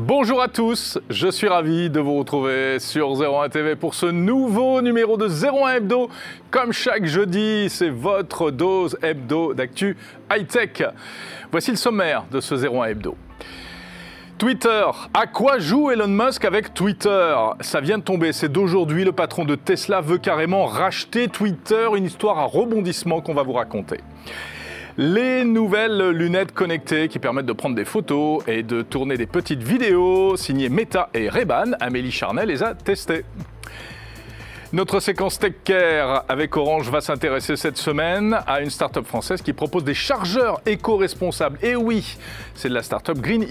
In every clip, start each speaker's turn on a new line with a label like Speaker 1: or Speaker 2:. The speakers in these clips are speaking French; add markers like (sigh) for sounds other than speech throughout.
Speaker 1: Bonjour à tous, je suis ravi de vous retrouver sur 01 TV pour ce nouveau numéro de 01 Hebdo. Comme chaque jeudi, c'est votre dose hebdo d'actu high-tech. Voici le sommaire de ce 01 Hebdo. Twitter. À quoi joue Elon Musk avec Twitter? Ça vient de tomber, c'est d'aujourd'hui. Le patron de Tesla veut carrément racheter Twitter, une histoire à rebondissement qu'on va vous raconter. Les nouvelles lunettes connectées qui permettent de prendre des photos et de tourner des petites vidéos, signées Meta et Reban, Amélie Charnet les a testées. Notre séquence Tech Care avec Orange va s'intéresser cette semaine à une start-up française qui propose des chargeurs éco-responsables. Et oui, c'est de la start-up Green.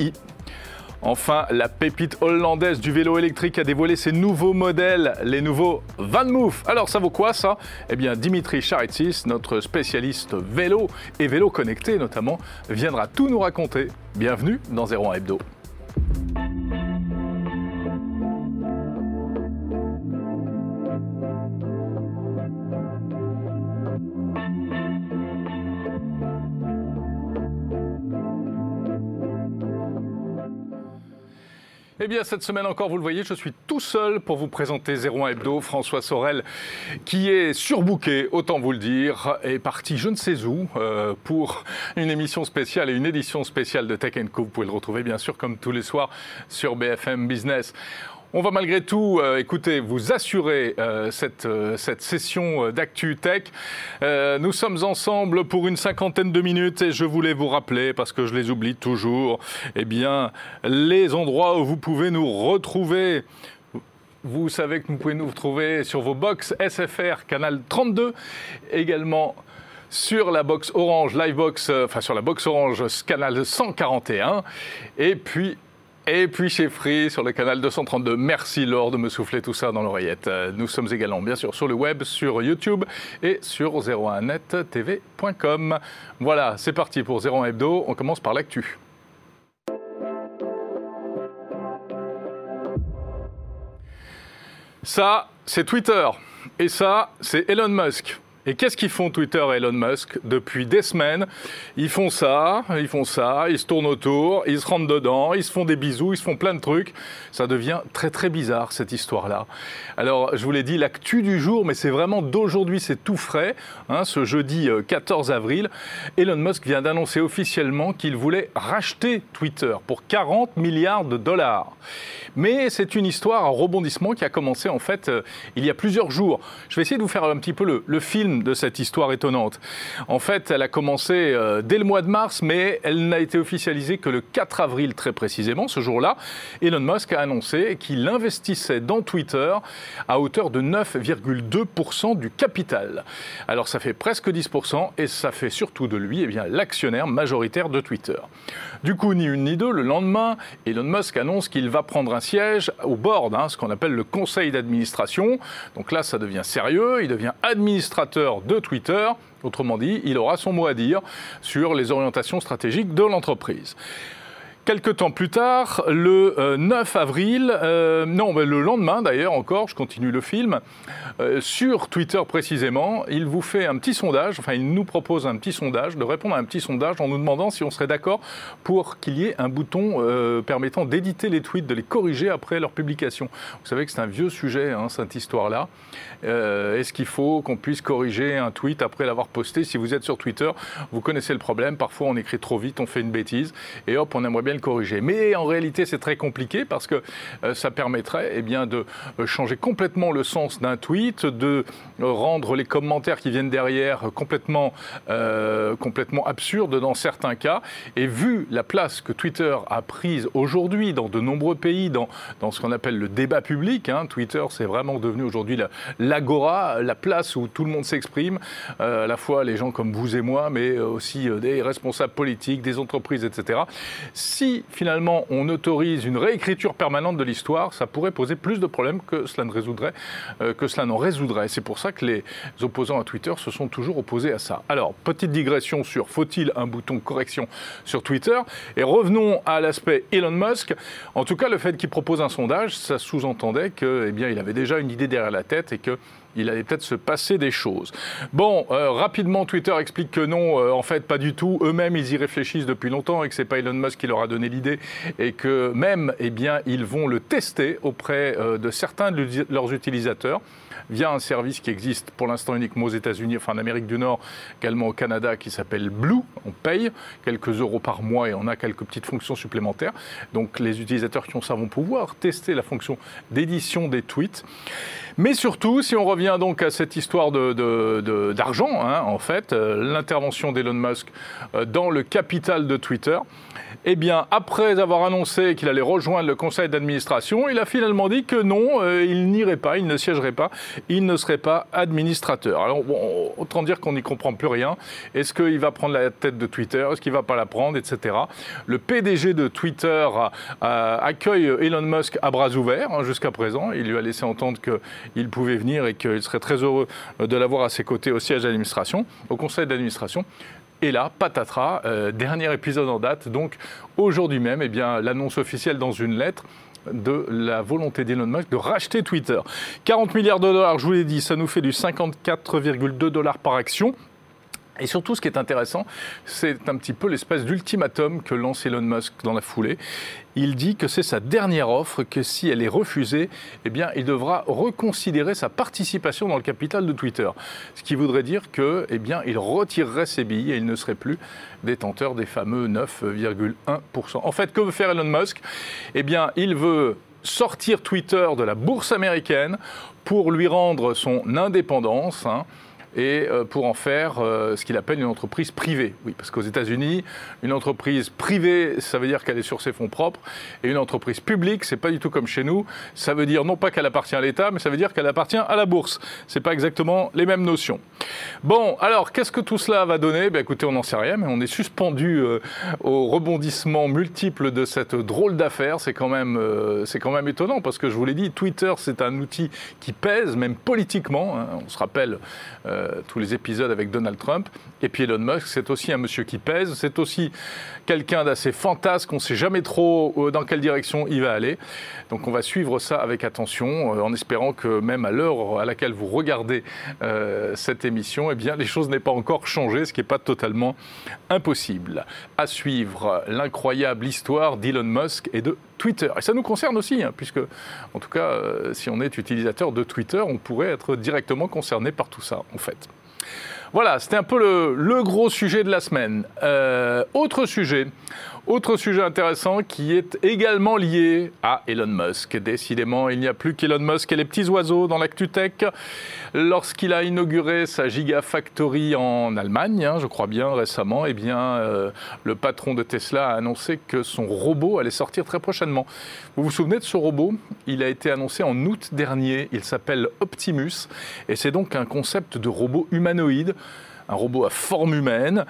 Speaker 1: Enfin, la pépite hollandaise du vélo électrique a dévoilé ses nouveaux modèles, les nouveaux VanMoof. Alors ça vaut quoi ça? Eh bien Dimitri Charitsis, notre spécialiste vélo et vélo connecté notamment, viendra tout nous raconter. Bienvenue dans 01 Hebdo. Eh bien, cette semaine encore, vous le voyez, je suis tout seul pour vous présenter 01 Hebdo. François Sorel, qui est surbooké, autant vous le dire, est parti je ne sais où euh, pour une émission spéciale et une édition spéciale de Tech Co. Vous pouvez le retrouver, bien sûr, comme tous les soirs sur BFM Business. On va malgré tout, euh, écoutez, vous assurer euh, cette, euh, cette, session d'Actu Tech. nous sommes ensemble pour une cinquantaine de minutes et je voulais vous rappeler, parce que je les oublie toujours, eh bien, les endroits où vous pouvez nous retrouver. Vous savez que vous pouvez nous retrouver sur vos box SFR, canal 32, également sur la box Orange, Livebox, enfin sur la box Orange, canal 141, et puis et puis chez Free sur le canal 232. Merci Laure de me souffler tout ça dans l'oreillette. Euh, nous sommes également bien sûr sur le web, sur YouTube et sur 01nettv.com. Voilà, c'est parti pour 01 Hebdo. On commence par l'actu. Ça, c'est Twitter. Et ça, c'est Elon Musk. Et qu'est-ce qu'ils font Twitter et Elon Musk depuis des semaines? Ils font ça, ils font ça, ils se tournent autour, ils se rentrent dedans, ils se font des bisous, ils se font plein de trucs. Ça devient très très bizarre cette histoire-là. Alors je vous l'ai dit, l'actu du jour, mais c'est vraiment d'aujourd'hui, c'est tout frais. Hein, ce jeudi 14 euh, avril, Elon Musk vient d'annoncer officiellement qu'il voulait racheter Twitter pour 40 milliards de dollars. Mais c'est une histoire à rebondissement qui a commencé en fait euh, il y a plusieurs jours. Je vais essayer de vous faire un petit peu le film de cette histoire étonnante. En fait, elle a commencé euh, dès le mois de mars, mais elle n'a été officialisée que le 4 avril très précisément. Ce jour-là, Elon Musk a annoncé qu'il investissait dans Twitter à hauteur de 9,2% du capital. Alors ça fait presque 10% et ça fait surtout de lui eh bien, l'actionnaire majoritaire de Twitter. Du coup, ni une ni deux, le lendemain, Elon Musk annonce qu'il va prendre un siège au board, hein, ce qu'on appelle le conseil d'administration. Donc là, ça devient sérieux, il devient administrateur de Twitter. Autrement dit, il aura son mot à dire sur les orientations stratégiques de l'entreprise. Quelques temps plus tard, le 9 euh, avril, euh, non, mais le lendemain d'ailleurs encore, je continue le film, euh, sur Twitter précisément, il vous fait un petit sondage, enfin il nous propose un petit sondage, de répondre à un petit sondage en nous demandant si on serait d'accord pour qu'il y ait un bouton permettant d'éditer les tweets, de les corriger après leur publication. Vous savez que c'est un vieux sujet, hein, cette histoire-là. Est-ce qu'il faut qu'on puisse corriger un tweet après l'avoir posté? Si vous êtes sur Twitter, vous connaissez le problème, parfois on écrit trop vite, on fait une bêtise, et hop, on aimerait bien corriger. Mais en réalité, c'est très compliqué parce que euh, ça permettrait eh bien, de euh, changer complètement le sens d'un tweet, de euh, rendre les commentaires qui viennent derrière complètement, complètement absurdes dans certains cas. Et vu la place que Twitter a prise aujourd'hui dans de nombreux pays, dans, dans ce qu'on appelle le débat public, hein, Twitter, c'est vraiment devenu aujourd'hui l'agora, la, place où tout le monde s'exprime, à la fois les gens comme vous et moi, mais aussi des responsables politiques, des entreprises, etc. Si finalement on autorise une réécriture permanente de l'histoire, ça pourrait poser plus de problèmes que cela ne résoudrait, euh, que cela n'en résoudrait. C'est pour ça que les opposants à Twitter se sont toujours opposés à ça. Alors, petite digression sur faut-il un bouton correction sur Twitter Et revenons à l'aspect Elon Musk. En tout cas, le fait qu'il propose un sondage, ça sous-entendait que, eh bien, il avait déjà une idée derrière la tête et que il allait peut-être se passer des choses. Bon, euh, rapidement, Twitter explique que non, euh, en fait, pas du tout. Eux-mêmes, ils y réfléchissent depuis longtemps et que c'est pas Elon Musk qui leur a donné l'idée et que même, eh bien, ils vont le tester auprès de certains de leurs utilisateurs via un service qui existe pour l'instant uniquement aux États-Unis, enfin en Amérique du Nord, également au Canada, qui s'appelle Blue. On paye quelques euros par mois et on a quelques petites fonctions supplémentaires. Donc les utilisateurs qui ont ça vont pouvoir tester la fonction d'édition des tweets. Mais surtout, si on revient donc à cette histoire d'argent, hein, en fait, euh, l'intervention d'Elon Musk euh, dans le capital de Twitter, eh bien, après avoir annoncé qu'il allait rejoindre le conseil d'administration, il a finalement dit que non, euh, il n'irait pas, il ne siégerait pas, il ne serait pas administrateur. Alors, autant dire qu'on n'y comprend plus rien. Est-ce qu'il va prendre la tête de Twitter? Est-ce qu'il va pas la prendre, etc. Le PDG de Twitter accueille Elon Musk à bras ouverts hein, jusqu'à présent. Il lui a laissé entendre qu'il pouvait venir et qu'il serait très heureux de l'avoir à ses côtés au siège d'administration, au conseil d'administration. Et là, patatras, euh, dernier épisode en date, donc aujourd'hui même, eh bien, l'annonce officielle dans une lettre de la volonté d'Elon Musk de racheter Twitter. 40 milliards de dollars, je vous l'ai dit, ça nous fait du 54,2 dollars par action. Et surtout, ce qui est intéressant, c'est un petit peu l'espèce d'ultimatum que lance Elon Musk dans la foulée. Il dit que c'est sa dernière offre, que si elle est refusée, eh bien, il devra reconsidérer sa participation dans le capital de Twitter. Ce qui voudrait dire que, eh bien, il retirerait ses billes et il ne serait plus détenteur des fameux 9,1%. En fait, que veut faire Elon Musk? Eh bien, il veut sortir Twitter de la bourse américaine pour lui rendre son indépendance. Hein et euh, pour en faire euh, ce qu'il appelle une entreprise privée. Oui, parce qu'aux États-Unis, une entreprise privée, ça veut dire qu'elle est sur ses fonds propres, et une entreprise publique, c'est pas du tout comme chez nous. Ça veut dire non pas qu'elle appartient à l'État, mais ça veut dire qu'elle appartient à la bourse. C'est pas exactement les mêmes notions. Bon, alors qu'est-ce que tout cela va donner? Ben, écoutez, on n'en sait rien, mais on est suspendu euh, au rebondissement multiple de cette drôle d'affaire. C'est quand même, c'est quand même étonnant parce que je vous l'ai dit, Twitter, c'est un outil qui pèse, même politiquement. Hein. On se rappelle. Euh, tous les épisodes avec Donald Trump. Et puis Elon Musk, c'est aussi un monsieur qui pèse, c'est aussi quelqu'un d'assez fantasque, on ne sait jamais trop euh, dans quelle direction il va aller. Donc on va suivre ça avec attention, euh, en espérant que même à l'heure à laquelle vous regardez cette émission, eh bien, les choses n'aient pas encore changé, ce qui n'est pas totalement impossible. À suivre l'incroyable histoire d'Elon Musk et de Twitter. Et ça nous concerne aussi, hein, puisque, en tout cas, si on est utilisateur de Twitter, on pourrait être directement concerné par tout ça, en fait. Voilà, c'était un peu le, gros sujet de la semaine. Euh, autre sujet, autre sujet intéressant qui est également lié à Elon Musk. Décidément, il n'y a plus qu'Elon Musk et les petits oiseaux dans l'actu tech. Lorsqu'il a inauguré sa Gigafactory en Allemagne, hein, je crois bien récemment, eh bien, euh, le patron de Tesla a annoncé que son robot allait sortir très prochainement. Vous vous souvenez de ce robot? Il a été annoncé en août dernier. Il s'appelle Optimus et c'est donc un concept de robot humanoïde un robot à forme humaine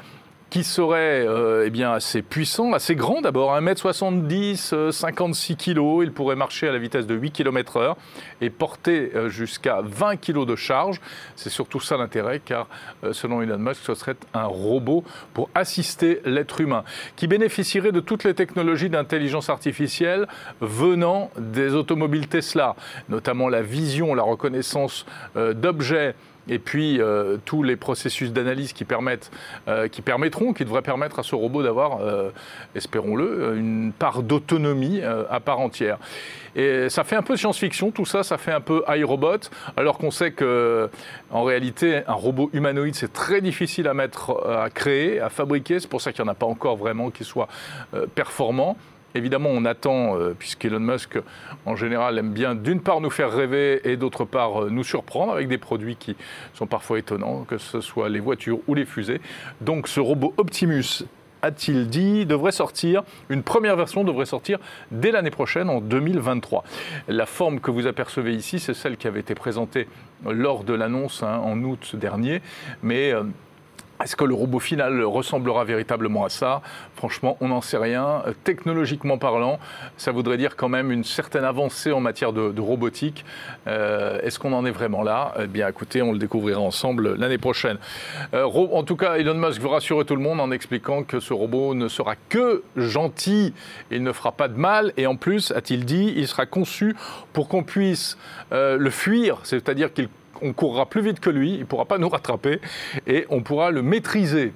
Speaker 1: qui serait euh, eh assez puissant, assez grand d'abord, 1m70, 56 kg, il pourrait marcher à la vitesse de 8 km/h et porter euh, jusqu'à 20 kg de charge. C'est surtout ça l'intérêt, car euh, selon Elon Musk, ce serait un robot pour assister l'être humain, qui bénéficierait de toutes les technologies d'intelligence artificielle venant des automobiles Tesla, notamment la vision, la reconnaissance d'objets et puis euh, tous les processus d'analyse qui, permettent, euh, qui permettront, qui devraient permettre à ce robot d'avoir, euh, espérons-le, une part d'autonomie à part entière. Et ça fait un peu science-fiction, tout ça, ça fait un peu iRobot, alors qu'on sait que, en réalité, un robot humanoïde, c'est très difficile à mettre, à créer, à fabriquer. C'est pour ça qu'il n'y en a pas encore vraiment qui soit performant. Évidemment, on attend, euh, puisqu'Elon Musk, en général, aime bien d'une part nous faire rêver et d'autre part euh, nous surprendre avec des produits qui sont parfois étonnants, que ce soit les voitures ou les fusées. Donc ce robot Optimus a-t-il dit, devrait sortir, une première version devrait sortir dès l'année prochaine, en 2023. La forme que vous apercevez ici, c'est celle qui avait été présentée lors de l'annonce hein, en août dernier, mais euh, est-ce que le robot final ressemblera véritablement à ça? Franchement, on n'en sait rien. Euh, technologiquement parlant, ça voudrait dire quand même une certaine avancée en matière de, robotique. Euh, est-ce qu'on en est vraiment là? Eh bien, écoutez, on le découvrira ensemble l'année prochaine. Euh, en tout cas, Elon Musk veut rassurer tout le monde en expliquant que ce robot ne sera que gentil, il ne fera pas de mal, et en plus, a-t-il dit, il sera conçu pour qu'on puisse le fuir, c'est-à-dire qu'il on courra plus vite que lui, il ne pourra pas nous rattraper et on pourra le maîtriser.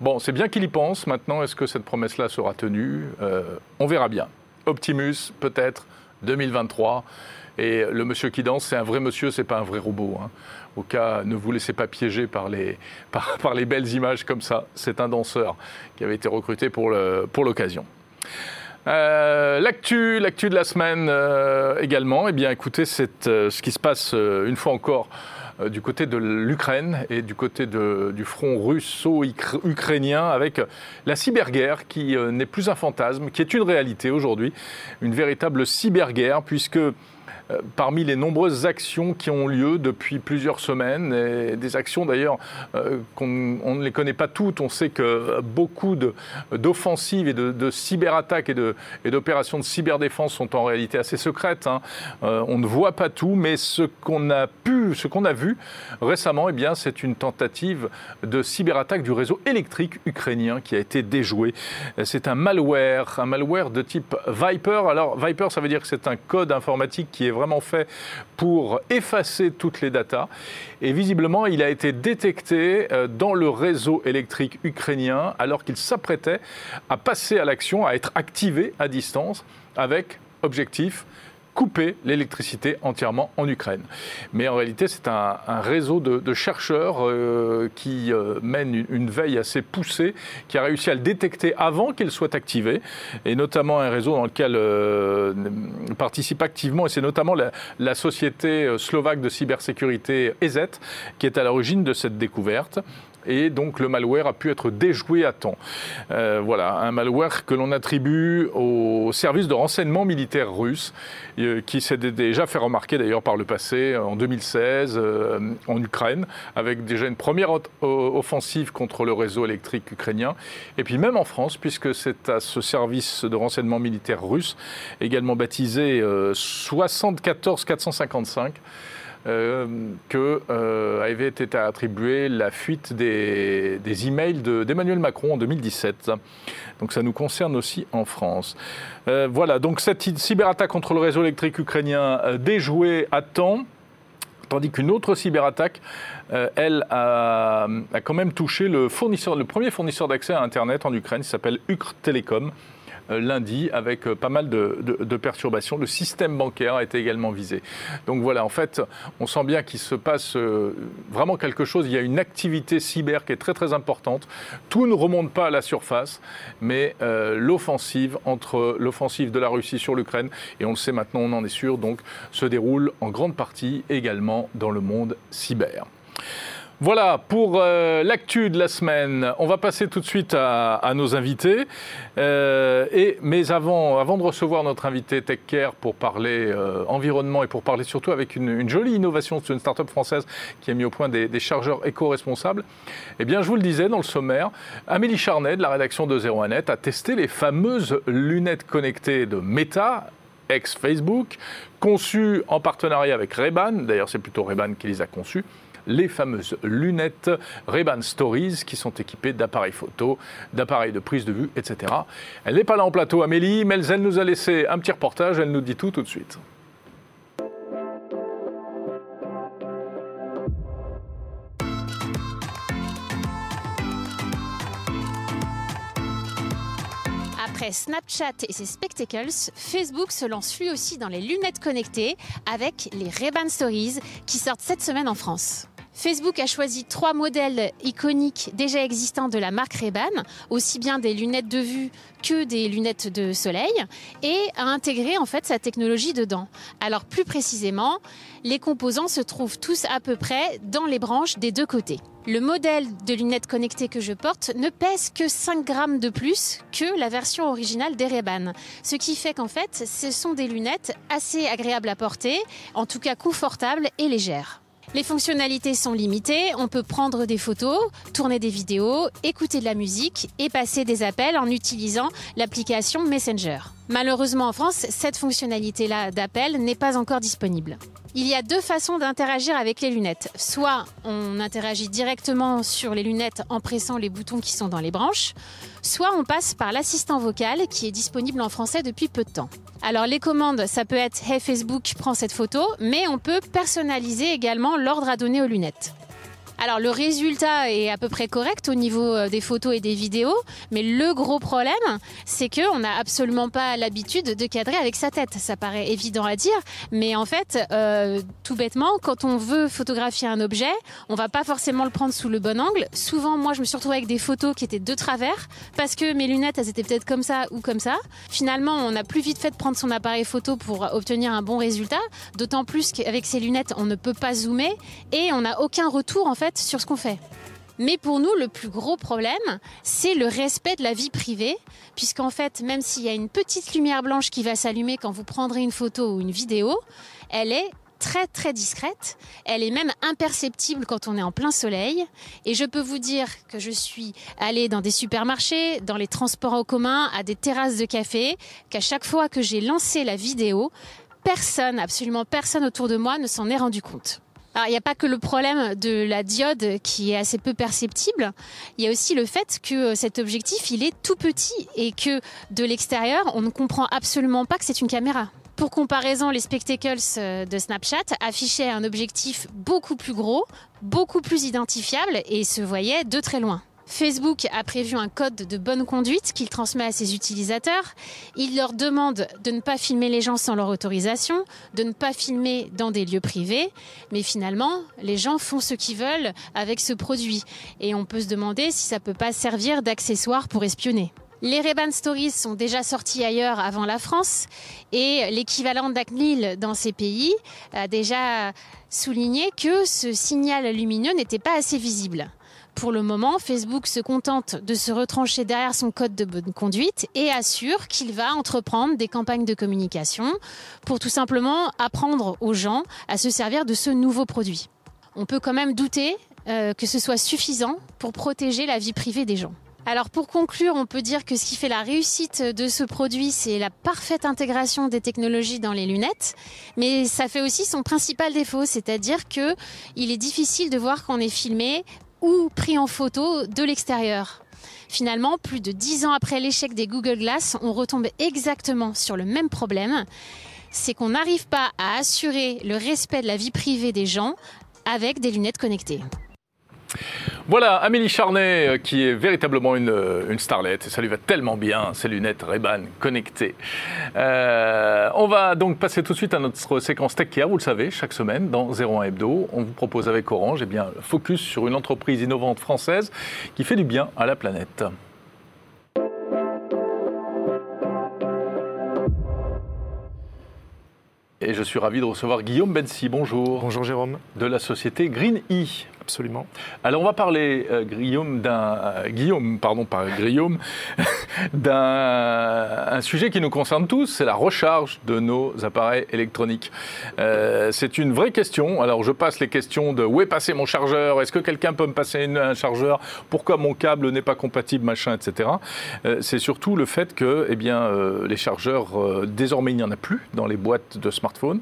Speaker 1: Bon, c'est bien qu'il y pense. Maintenant, est-ce que cette promesse-là sera tenue? Euh, On verra bien. Optimus, peut-être, 2023. Et le monsieur qui danse, c'est un vrai monsieur, c'est pas un vrai robot. Hein. Au cas, ne vous laissez pas piéger par les, (laughs) par, les belles images comme ça. C'est un danseur qui avait été recruté pour l'occasion. Euh, l'actu, l'actu de la semaine euh, également. Eh bien, écoutez, c'est euh, ce qui se passe une fois encore du côté de l'Ukraine et du côté du front russo-ukrainien avec la cyberguerre qui n'est plus un fantasme, qui est une réalité aujourd'hui, une véritable cyberguerre puisque parmi les nombreuses actions qui ont lieu depuis plusieurs semaines, et des actions d'ailleurs euh, qu'on ne les connaît pas toutes. On sait que beaucoup d'offensives et de, cyberattaques et d'opérations de, cyberdéfense sont en réalité assez secrètes. Hein. Euh, on ne voit pas tout, mais ce qu'on a pu, ce qu'on a vu récemment, eh bien, c'est une tentative de cyberattaque du réseau électrique ukrainien qui a été déjoué. C'est un malware, un malware de type Viper. Alors Viper, ça veut dire que c'est un code informatique qui est vraiment fait pour effacer toutes les datas. Et visiblement, il a été détecté euh, dans le réseau électrique ukrainien alors qu'il s'apprêtait à passer à l'action, à être activé à distance avec objectif couper l'électricité entièrement en Ukraine. Mais en réalité, c'est un, réseau de, chercheurs euh, qui euh, mène une, veille assez poussée, qui a réussi à le détecter avant qu'il soit activé, et notamment un réseau dans lequel euh, participe activement, et c'est notamment la, la, société slovaque de cybersécurité EZ qui est à l'origine de cette découverte et donc le malware a pu être déjoué à temps. Euh, voilà, un malware que l'on attribue au service de renseignement militaire russe, euh, qui s'est déjà fait remarquer d'ailleurs par le passé, en 2016, euh, en Ukraine, avec déjà une première offensive contre le réseau électrique ukrainien, et puis même en France, puisque c'est à ce service de renseignement militaire russe, également baptisé 74 455, euh, que euh, avait été attribuée la fuite des, des emails d'Emmanuel Macron en 2017. Donc ça nous concerne aussi en France. Euh, voilà, donc cette cyberattaque contre le réseau électrique ukrainien déjouée à temps tandis qu'une autre cyberattaque, elle, a, a, quand même touché le, fournisseur, le premier fournisseur d'accès à Internet en Ukraine, qui s'appelle Ukr Telecom. Euh, lundi avec euh, pas mal de, perturbations. Le système bancaire a été également visé. Donc voilà, en fait, on sent bien qu'il se passe euh, vraiment quelque chose. Il y a une activité cyber qui est très très importante. Tout ne remonte pas à la surface, mais l'offensive entre l'offensive de la Russie sur l'Ukraine et on le sait maintenant, on en est sûr, donc se déroule en grande partie également dans le monde cyber. Voilà pour euh, l'actu de la semaine. On va passer tout de suite à, nos invités. Euh, mais avant, avant de recevoir notre invité TechCare pour parler euh, environnement et pour parler surtout avec une, jolie innovation, c'est une start-up française qui a mis au point des, chargeurs éco-responsables. Eh bien, je vous le disais dans le sommaire, Amélie Charnet de la rédaction de 01net a testé les fameuses lunettes connectées de Meta ex-Facebook, conçues en partenariat avec Ray-Ban, d'ailleurs c'est plutôt Ray-Ban qui les a conçues, les fameuses lunettes Ray-Ban Stories qui sont équipées d'appareils photo, d'appareils de prise de vue, etc. Elle n'est pas là en plateau, Amélie, mais elle nous a laissé un petit reportage, elle nous dit tout tout de suite.
Speaker 2: Après Snapchat et ses spectacles, Facebook se lance lui aussi dans les lunettes connectées avec les Ray-Ban Stories qui sortent cette semaine en France. Facebook a choisi trois modèles iconiques déjà existants de la marque Ray-Ban, aussi bien des lunettes de vue que des lunettes de soleil, et a intégré en fait sa technologie dedans. Alors plus précisément, les composants se trouvent tous à peu près dans les branches des deux côtés. Le modèle de lunettes connectées que je porte ne pèse que 5 grammes de plus que la version originale des Ray-Ban. Ce qui fait qu'en fait, ce sont des lunettes assez agréables à porter, en tout cas confortables et légères. Les fonctionnalités sont limitées, on peut prendre des photos, tourner des vidéos, écouter de la musique et passer des appels en utilisant l'application Messenger. Malheureusement en France, cette fonctionnalité-là d'appel n'est pas encore disponible. Il y a deux façons d'interagir avec les lunettes. Soit on interagit directement sur les lunettes en pressant les boutons qui sont dans les branches, soit on passe par l'assistant vocal qui est disponible en français depuis peu de temps. Alors les commandes, ça peut être Hey Facebook, prends cette photo, mais on peut personnaliser également l'ordre à donner aux lunettes. Alors le résultat est à peu près correct au niveau euh, des photos et des vidéos, mais le gros problème, c'est qu'on n'a absolument pas l'habitude de cadrer avec sa tête. Ça paraît évident à dire, mais en fait, euh, tout bêtement, quand on veut photographier un objet, on va pas forcément le prendre sous le bon angle. Souvent, moi, je me suis retrouvée avec des photos qui étaient de travers parce que mes lunettes, elles étaient peut-être comme ça ou comme ça. Finalement, on a plus vite fait de prendre son appareil photo pour obtenir un bon résultat. D'autant plus qu'avec ces lunettes, on ne peut pas zoomer et on n'a aucun retour en fait sur ce qu'on fait. Mais pour nous, le plus gros problème, c'est le respect de la vie privée, puisqu'en fait, même s'il y a une petite lumière blanche qui va s'allumer quand vous prendrez une photo ou une vidéo, elle est très très discrète, elle est même imperceptible quand on est en plein soleil, et je peux vous dire que je suis allée dans des supermarchés, dans les transports en commun, à des terrasses de café, qu'à chaque fois que j'ai lancé la vidéo, personne, absolument personne autour de moi ne s'en est rendu compte. Alors, il n'y a pas que le problème de la diode qui est assez peu perceptible. Il y a aussi le fait que cet objectif, il est tout petit et que de l'extérieur, on ne comprend absolument pas que c'est une caméra. Pour comparaison, les spectacles euh, de Snapchat affichaient un objectif beaucoup plus gros, beaucoup plus identifiable et se voyaient de très loin. Facebook a prévu un code de bonne conduite qu'il transmet à ses utilisateurs. Il leur demande de ne pas filmer les gens sans leur autorisation, de ne pas filmer dans des lieux privés. Mais finalement, les gens font ce qu'ils veulent avec ce produit. Et on peut se demander si ça ne peut pas servir d'accessoire pour espionner. Les Reban Stories sont déjà sortis ailleurs avant la France et l'équivalent d'ACNIL dans ces pays a déjà souligné que ce signal lumineux n'était pas assez visible. Pour le moment, Facebook se contente de se retrancher derrière son code de bonne conduite et assure qu'il va entreprendre des campagnes de communication pour tout simplement apprendre aux gens à se servir de ce nouveau produit. On peut quand même douter euh, que ce soit suffisant pour protéger la vie privée des gens. Alors pour conclure, on peut dire que ce qui fait la réussite de ce produit, c'est la parfaite intégration des technologies dans les lunettes, mais ça fait aussi son principal défaut, c'est-à-dire que il est difficile de voir qu'on est filmé ou pris en photo de l'extérieur. Finalement, plus de dix ans après l'échec des Google Glass, on retombe exactement sur le même problème. C'est qu'on n'arrive pas à assurer le respect de la vie privée des gens avec des lunettes connectées.
Speaker 1: Voilà, Amélie Charnet, euh, qui est véritablement une, euh, une starlette. Ça lui va tellement bien, ces lunettes Ray-Ban connectées. Euh, on va donc passer tout de suite à notre séquence Tech Care. Vous le savez, chaque semaine, dans 01 Hebdo, on vous propose avec Orange eh bien, focus sur une entreprise innovante française qui fait du bien à la planète. Et je suis ravi de recevoir Guillaume Bensi. Bonjour.
Speaker 3: Bonjour Jérôme.
Speaker 1: De la société Green E.
Speaker 3: Absolument.
Speaker 1: Alors on va parler, euh, Guillaume, d'un euh, Guillaume, pardon, pas Guillaume, (laughs) d'un un sujet qui nous concerne tous, c'est la recharge de nos appareils électroniques. Euh, c'est une vraie question. Alors je passe les questions de où est passé mon chargeur, est-ce que quelqu'un peut me passer un chargeur, pourquoi mon câble n'est pas compatible, machin, etc. c'est surtout le fait que, eh bien, les chargeurs désormais il n'y en a plus dans les boîtes de smartphones.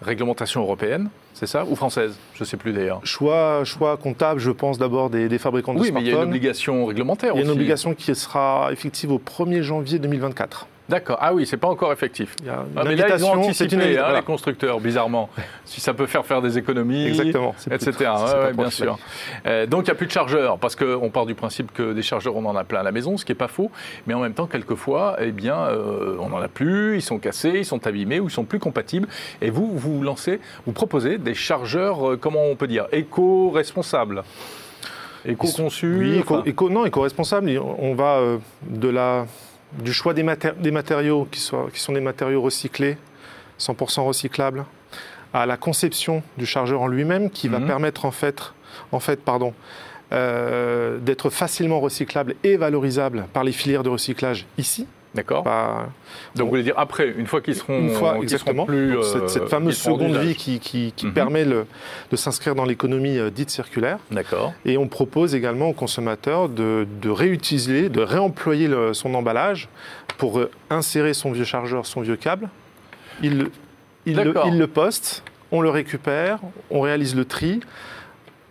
Speaker 1: Réglementation européenne c'est ça Ou française Je ne sais plus d'ailleurs.
Speaker 3: Choix, choix comptable, je pense d'abord des, fabricants de smartphones.
Speaker 1: Oui, mais il y a une obligation réglementaire
Speaker 3: aussi.
Speaker 1: Il y
Speaker 3: a une obligation qui sera effective au 1er janvier 2024.
Speaker 1: D'accord. Ah oui, c'est pas encore effectif. Il y a une ah, mais là, ils ont anticipé, hein, les constructeurs, bizarrement. si ça peut faire faire des économies,
Speaker 3: Exactement,
Speaker 1: etc. (laughs) Ouais, bien sûr. Euh, donc, il n'y a plus de chargeurs, parce qu'on part du principe que des chargeurs, on en a plein à la maison, ce qui n'est pas faux. Mais en même temps, quelquefois, eh bien, euh, on n'en a plus, ils sont cassés, ils sont abîmés ou ils sont plus compatibles. Et vous, vous lancez, vous proposez des chargeurs, euh, comment on peut dire, éco-responsables Éco-conçus
Speaker 3: Oui, éco, non, éco-responsables. On va de la du choix des, matériaux qui, sont des matériaux recyclés, 100% recyclables, à la conception du chargeur en lui-même qui va mhm. permettre en fait, en fait pardon, euh, d'être facilement recyclable et valorisable par les filières de recyclage ici.
Speaker 1: D'accord. Donc, vous voulez dire après, une fois qu'ils seront,
Speaker 3: une fois, exactement. plus. cette, euh, fameuse seconde vie qui, mhm. permet de s'inscrire dans l'économie euh, dite circulaire.
Speaker 1: D'accord.
Speaker 3: Et on propose également aux consommateurs de, réutiliser, de réemployer son emballage pour euh, insérer son vieux chargeur, son vieux câble. Il, il, le, il le poste, on le récupère, on réalise le tri,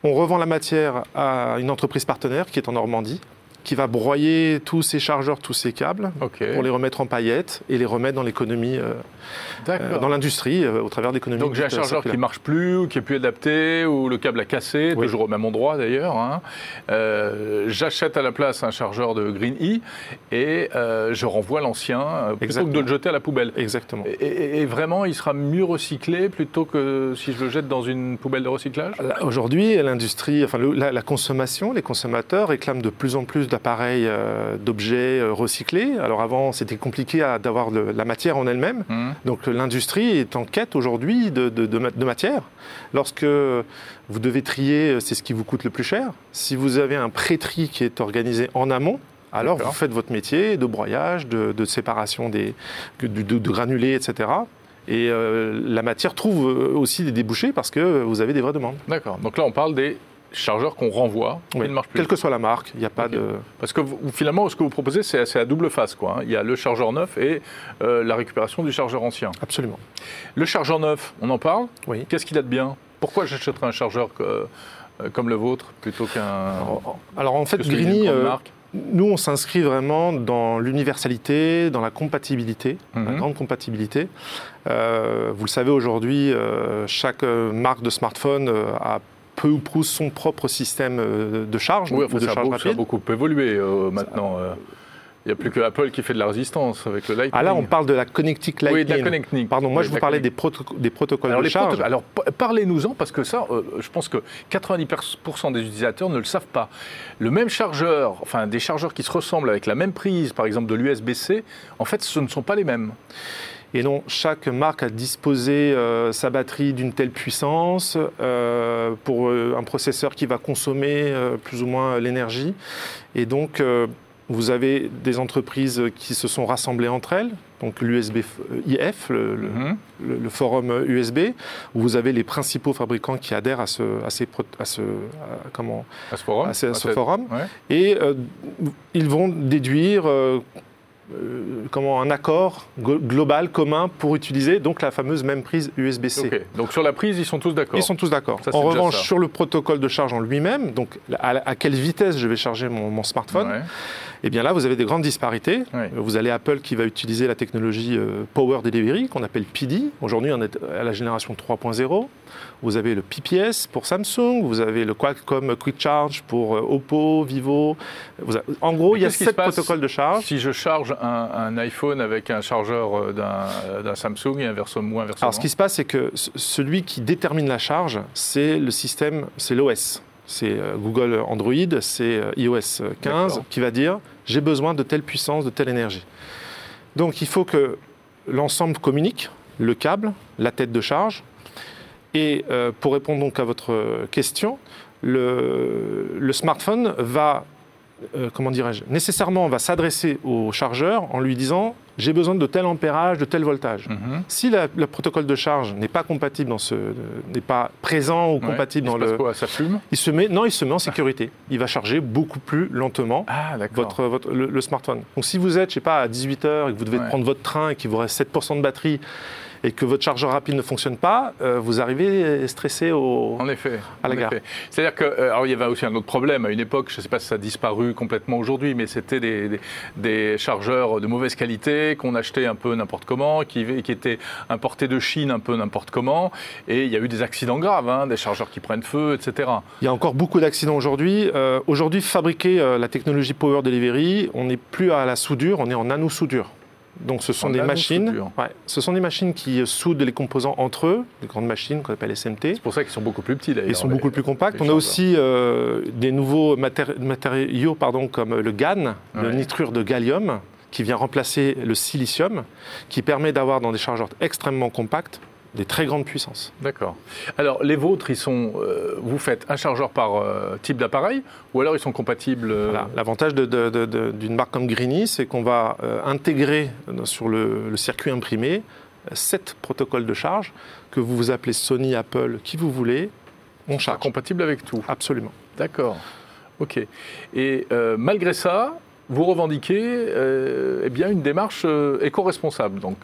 Speaker 3: on revend la matière à une entreprise partenaire qui est en Normandie qui va broyer tous ces chargeurs, tous ces câbles, pour les remettre en paillettes et les remettre dans l'économie, euh, euh, dans l'industrie, euh, au travers d'économies.
Speaker 1: Donc j'ai un chargeur qui
Speaker 3: circulaires.
Speaker 1: marche plus, ou qui est plus adapté, ou le câble a cassé,
Speaker 3: Oui.
Speaker 1: toujours au même endroit d'ailleurs. hein. Euh, J'achète à la place un chargeur de Green E et je renvoie l'ancien plutôt
Speaker 3: Exactement.
Speaker 1: que de le jeter à la poubelle.
Speaker 3: Exactement.
Speaker 1: Et, et- et vraiment, il sera mieux recyclé plutôt que si je le jette dans une poubelle de recyclage?
Speaker 3: Aujourd'hui, l'industrie, enfin le- la, la consommation, les consommateurs réclament de plus en plus d'appareils, euh, d'objets euh, recyclés. Alors avant, c'était compliqué d'avoir la matière en elle-même.
Speaker 1: Hum.
Speaker 3: Donc l'industrie est en quête aujourd'hui de, de- de ma- de matière. Lorsque vous devez trier, c'est ce qui vous coûte le plus cher. Si vous avez un pré-tri qui est organisé en amont, alors vous faites votre métier de broyage, de, séparation des, de, granulés, etc. Et euh, la matière trouve euh, aussi des débouchés parce que vous avez des vraies demandes.
Speaker 1: D'accord. Donc là, on parle des chargeurs qu'on renvoie,
Speaker 3: Oui.
Speaker 1: plus.
Speaker 3: Quelle que soit la marque, il n'y a pas de.
Speaker 1: Parce que vous- finalement, ce que vous proposez, c'est à double face. Quoi, hein. Il y a le chargeur neuf et euh, la récupération du chargeur ancien.
Speaker 3: Absolument.
Speaker 1: Le chargeur neuf, on en parle
Speaker 3: Oui.
Speaker 1: Qu'est-ce qu'il a de bien? Pourquoi j'achèterais un chargeur que- euh, comme le vôtre plutôt qu'un.
Speaker 3: Alors en fait,
Speaker 1: grande
Speaker 3: euh, nous on s'inscrit vraiment dans l'universalité, dans la compatibilité, la
Speaker 1: Mhm.
Speaker 3: grande compatibilité. Euh, vous le savez aujourd'hui, euh, chaque marque de smartphone a peu ou prou son propre système euh, de charge,
Speaker 1: Oui,
Speaker 3: ou
Speaker 1: enfin,
Speaker 3: de
Speaker 1: ça, a
Speaker 3: charge
Speaker 1: beaucoup, ça a beaucoup évolué euh, maintenant. euh. Il n'y a plus que Apple qui fait de la résistance avec le Lightning.
Speaker 3: Ah là, on parle de la Connectic Lightning.
Speaker 1: Oui, de la Connecting.
Speaker 3: Pardon, moi
Speaker 1: Oui,
Speaker 3: je vous
Speaker 1: la
Speaker 3: parlais des, proto- des protocoles
Speaker 1: Alors,
Speaker 3: de charge.
Speaker 1: alors, pa- parlez-nous-en, parce que ça, euh, je pense que 90% des utilisateurs ne le savent pas. Le même chargeur, enfin des chargeurs qui se ressemblent avec la même prise, par exemple de l'USB-C, en fait, ce ne sont pas les mêmes.
Speaker 3: Et non, chaque marque a disposé euh, sa batterie d'une telle puissance euh, pour euh, un processeur qui va consommer plus ou moins l'énergie. Et donc, vous avez des entreprises qui se sont rassemblées entre elles, donc l'USB IF, le,
Speaker 1: Mhm.
Speaker 3: le- le forum USB, où vous avez les principaux fabricants qui adhèrent à ce, à ces pro- à ce- à- comment,
Speaker 1: À ce forum.
Speaker 3: à ce- à ce
Speaker 1: À cette-
Speaker 3: forum.
Speaker 1: Ouais.
Speaker 3: Et euh, ils vont déduire euh, comment, un accord global commun pour utiliser donc la fameuse même prise USB-C.
Speaker 1: Donc sur la prise, ils sont tous d'accord.
Speaker 3: Ils sont tous d'accord. En revanche,
Speaker 1: ça.
Speaker 3: sur le protocole de charge en lui-même, donc à, à quelle vitesse je vais charger mon, mon smartphone,
Speaker 1: Ouais.
Speaker 3: eh bien là, vous avez des grandes disparités.
Speaker 1: Ouais.
Speaker 3: Vous avez Apple qui va utiliser la technologie euh, Power Delivery, qu'on appelle PD. Aujourd'hui, on est à la génération 3.0. Vous avez le PPS pour Samsung, vous avez le Qualcomm Quick Charge pour euh, Oppo, Vivo. En gros, il y a sept protocoles de charge.
Speaker 1: Si je charge un, un iPhone avec un chargeur euh, d'un d'un Samsung et inversement, ou inversement.
Speaker 3: Alors, ce qui se passe, c'est que ce- celui qui détermine la charge, c'est le système, c'est l'OS. C'est euh, Google Android, c'est euh, iOS 15
Speaker 1: D'accord.
Speaker 3: qui va dire j'ai besoin de telle puissance, de telle énergie. Donc, il faut que l'ensemble communique, le câble, la tête de charge. Et euh, pour répondre donc à votre question, le, le smartphone va, euh, comment dirais-je, nécessairement va s'adresser au chargeur en lui disant j'ai besoin de tel ampérage, de tel voltage.
Speaker 1: Mhm.
Speaker 3: Si la- le protocole de charge n'est pas compatible dans ce, n'est pas présent ou
Speaker 1: Ouais.
Speaker 3: compatible dans le,
Speaker 1: quoi Ça fume?
Speaker 3: Il se met, non, il se met en sécurité. Il va charger beaucoup plus lentement
Speaker 1: Ah,
Speaker 3: votre, votre- le, le smartphone. Donc si vous êtes, je sais pas, à 18 h et que vous devez
Speaker 1: Ouais.
Speaker 3: prendre votre train et qu'il vous reste 7% de batterie et que votre chargeur rapide ne fonctionne pas, euh, vous arrivez stressé au.
Speaker 1: En effet.
Speaker 3: À la
Speaker 1: en
Speaker 3: gare.
Speaker 1: C'est-à-dire que, euh, alors il y avait aussi un autre problème à une époque, je ne sais pas si ça a disparu complètement aujourd'hui, mais c'était des, des- des chargeurs de mauvaise qualité qu'on achetait un peu n'importe comment, qui, qui étaient importés de Chine un peu n'importe comment, et il y a eu des accidents graves, hein, des chargeurs qui prennent feu, etc.
Speaker 3: Il y a encore beaucoup d'accidents aujourd'hui. Euh, aujourd'hui, fabriquer la technologie Power Delivery, on n'est plus à la soudure, on est en nano-soudure. Donc ce sont des machines,
Speaker 1: nano-soudure.
Speaker 3: ouais, ce sont des machines qui soudent les composants entre eux, les grandes machines qu'on appelle SMT.
Speaker 1: C'est pour ça qu'ils sont beaucoup plus petits d'ailleurs.
Speaker 3: Ils sont
Speaker 1: les-
Speaker 3: beaucoup plus compacts. On a aussi euh, des nouveaux matéri- matériaux pardon, comme le GaN, le nitrure de gallium, qui vient remplacer le silicium, qui permet d'avoir dans des chargeurs extrêmement compacts des très grandes puissances.
Speaker 1: D'accord. Alors les vôtres, ils sont, euh, vous faites un chargeur par euh, type d'appareil, ou alors ils sont compatibles. euh,
Speaker 3: Voilà. L'avantage d'une marque comme Greeny, c'est qu'on va euh, intégrer sur le, le circuit imprimé sept protocoles de charge que vous vous appelez Sony, Apple, qui vous voulez, on charge.
Speaker 1: compatibles avec tout.
Speaker 3: Absolument.
Speaker 1: D'accord. Ok. Et malgré ça, vous revendiquez eh bien une démarche éco-responsable. Donc,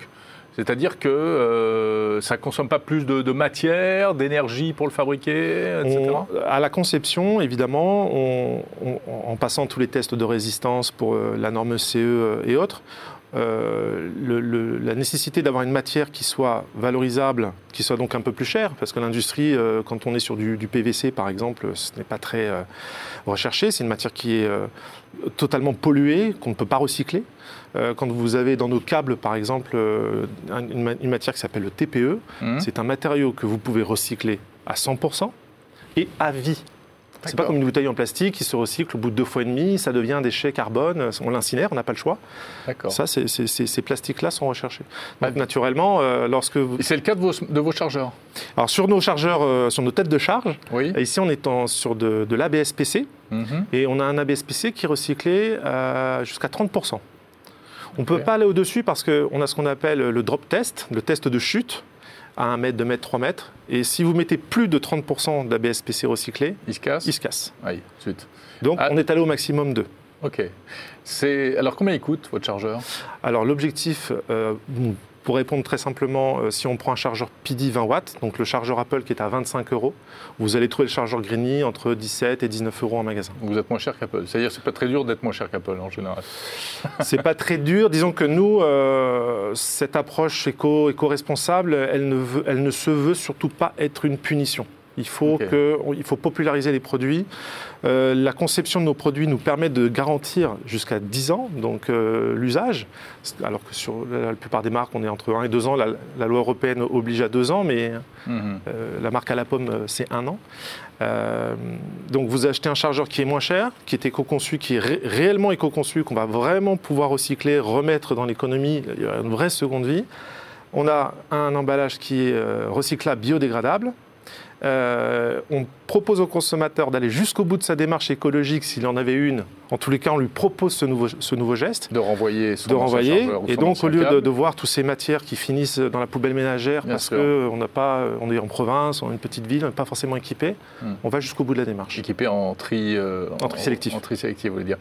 Speaker 1: C'est-à-dire que euh, ça ne consomme pas plus de, matière, d'énergie pour le fabriquer, etc.
Speaker 3: On- à la conception, évidemment, en passant tous les tests de résistance pour euh, la norme CE et autres, euh, le- le- la nécessité d'avoir une matière qui soit valorisable, qui soit donc un peu plus chère, parce que l'industrie, quand on est sur du, PVC par exemple, ce n'est pas très recherché. C'est une matière qui est totalement polluée, qu'on ne peut pas recycler. Euh, quand vous avez dans nos câbles, par exemple, euh, un- une, ma- une matière qui s'appelle le TPE,
Speaker 1: Mhm.
Speaker 3: c'est un matériau que vous pouvez recycler à 100% et à vie. C'est pas comme une bouteille en plastique qui se recycle au bout de deux fois et demi, ça devient un déchet carbone, on l'incinère, on n'a pas le choix.
Speaker 1: D'accord.
Speaker 3: Ça, ces plastiques-là sont recherchés. Donc naturellement, euh, lorsque vous...
Speaker 1: C'est le cas de vos, de vos chargeurs
Speaker 3: Alors sur nos chargeurs, euh, sur nos têtes de charge,
Speaker 1: Oui.
Speaker 3: ici on est en- sur de, de l'ABS-PC
Speaker 1: Mhm.
Speaker 3: et on a un ABS-PC qui est recyclé euh, jusqu'à 30%. On ne peut pas aller au-dessus parce qu'on a ce qu'on appelle le drop test, le test de chute à 1 mètre, 2 mètres, 3 mètres. Et si vous mettez plus de 30% d'ABS-PC recyclé,
Speaker 1: Il se casse
Speaker 3: il se casse.
Speaker 1: Oui, suite.
Speaker 3: Donc
Speaker 1: Ah.
Speaker 3: on est allé au maximum 2.
Speaker 1: Ok. C'est alors combien il coûte votre chargeur?
Speaker 3: Alors l'objectif, euh, pour répondre très simplement, euh, si on prend un chargeur PD 20 watts, donc le chargeur Apple qui est à 25 euros, vous allez trouver le chargeur Greeny entre 17 et 19 euros en magasin.
Speaker 1: Vous êtes moins cher qu'Apple. C'est-à-dire que c'est pas très dur d'être moins cher qu'Apple en général. (laughs)
Speaker 3: C'est pas très dur. Disons que nous, euh, cette approche éco, éco-responsable, elle ne, veut- elle ne se veut surtout pas être une punition. Il faut, que, il faut populariser les produits. Euh, la conception de nos produits nous permet de garantir jusqu'à 10 ans donc euh, l'usage, alors que sur la, plupart des marques, on est entre 1 et 2 ans. La, la loi européenne oblige à 2 ans, mais
Speaker 1: Mhm.
Speaker 3: euh, la marque à la pomme, c'est un an. Donc vous achetez un chargeur qui est moins cher, qui est éco-conçu, qui est ré- réellement éco-conçu, qu'on va vraiment pouvoir recycler, remettre dans l'économie, il y a une vraie seconde vie. On a un emballage qui est recyclable, biodégradable. Euh, on propose au consommateur d'aller jusqu'au bout de sa démarche écologique s'il en avait une. En tous les cas, on lui propose ce nouveau, ce nouveau geste
Speaker 1: De renvoyer
Speaker 3: de renvoyer. Et donc, au lieu de, voir toutes ces matières qui finissent dans la poubelle ménagère
Speaker 1: Bien
Speaker 3: parce qu'on n'a pas, on est en province, on est une petite ville, on n'est pas forcément équipé,
Speaker 1: Hmm.
Speaker 3: on va jusqu'au bout de la démarche.
Speaker 1: Équipé en tri, euh,
Speaker 3: En tri sélectif.
Speaker 1: En, tri sélectif, vous voulez dire.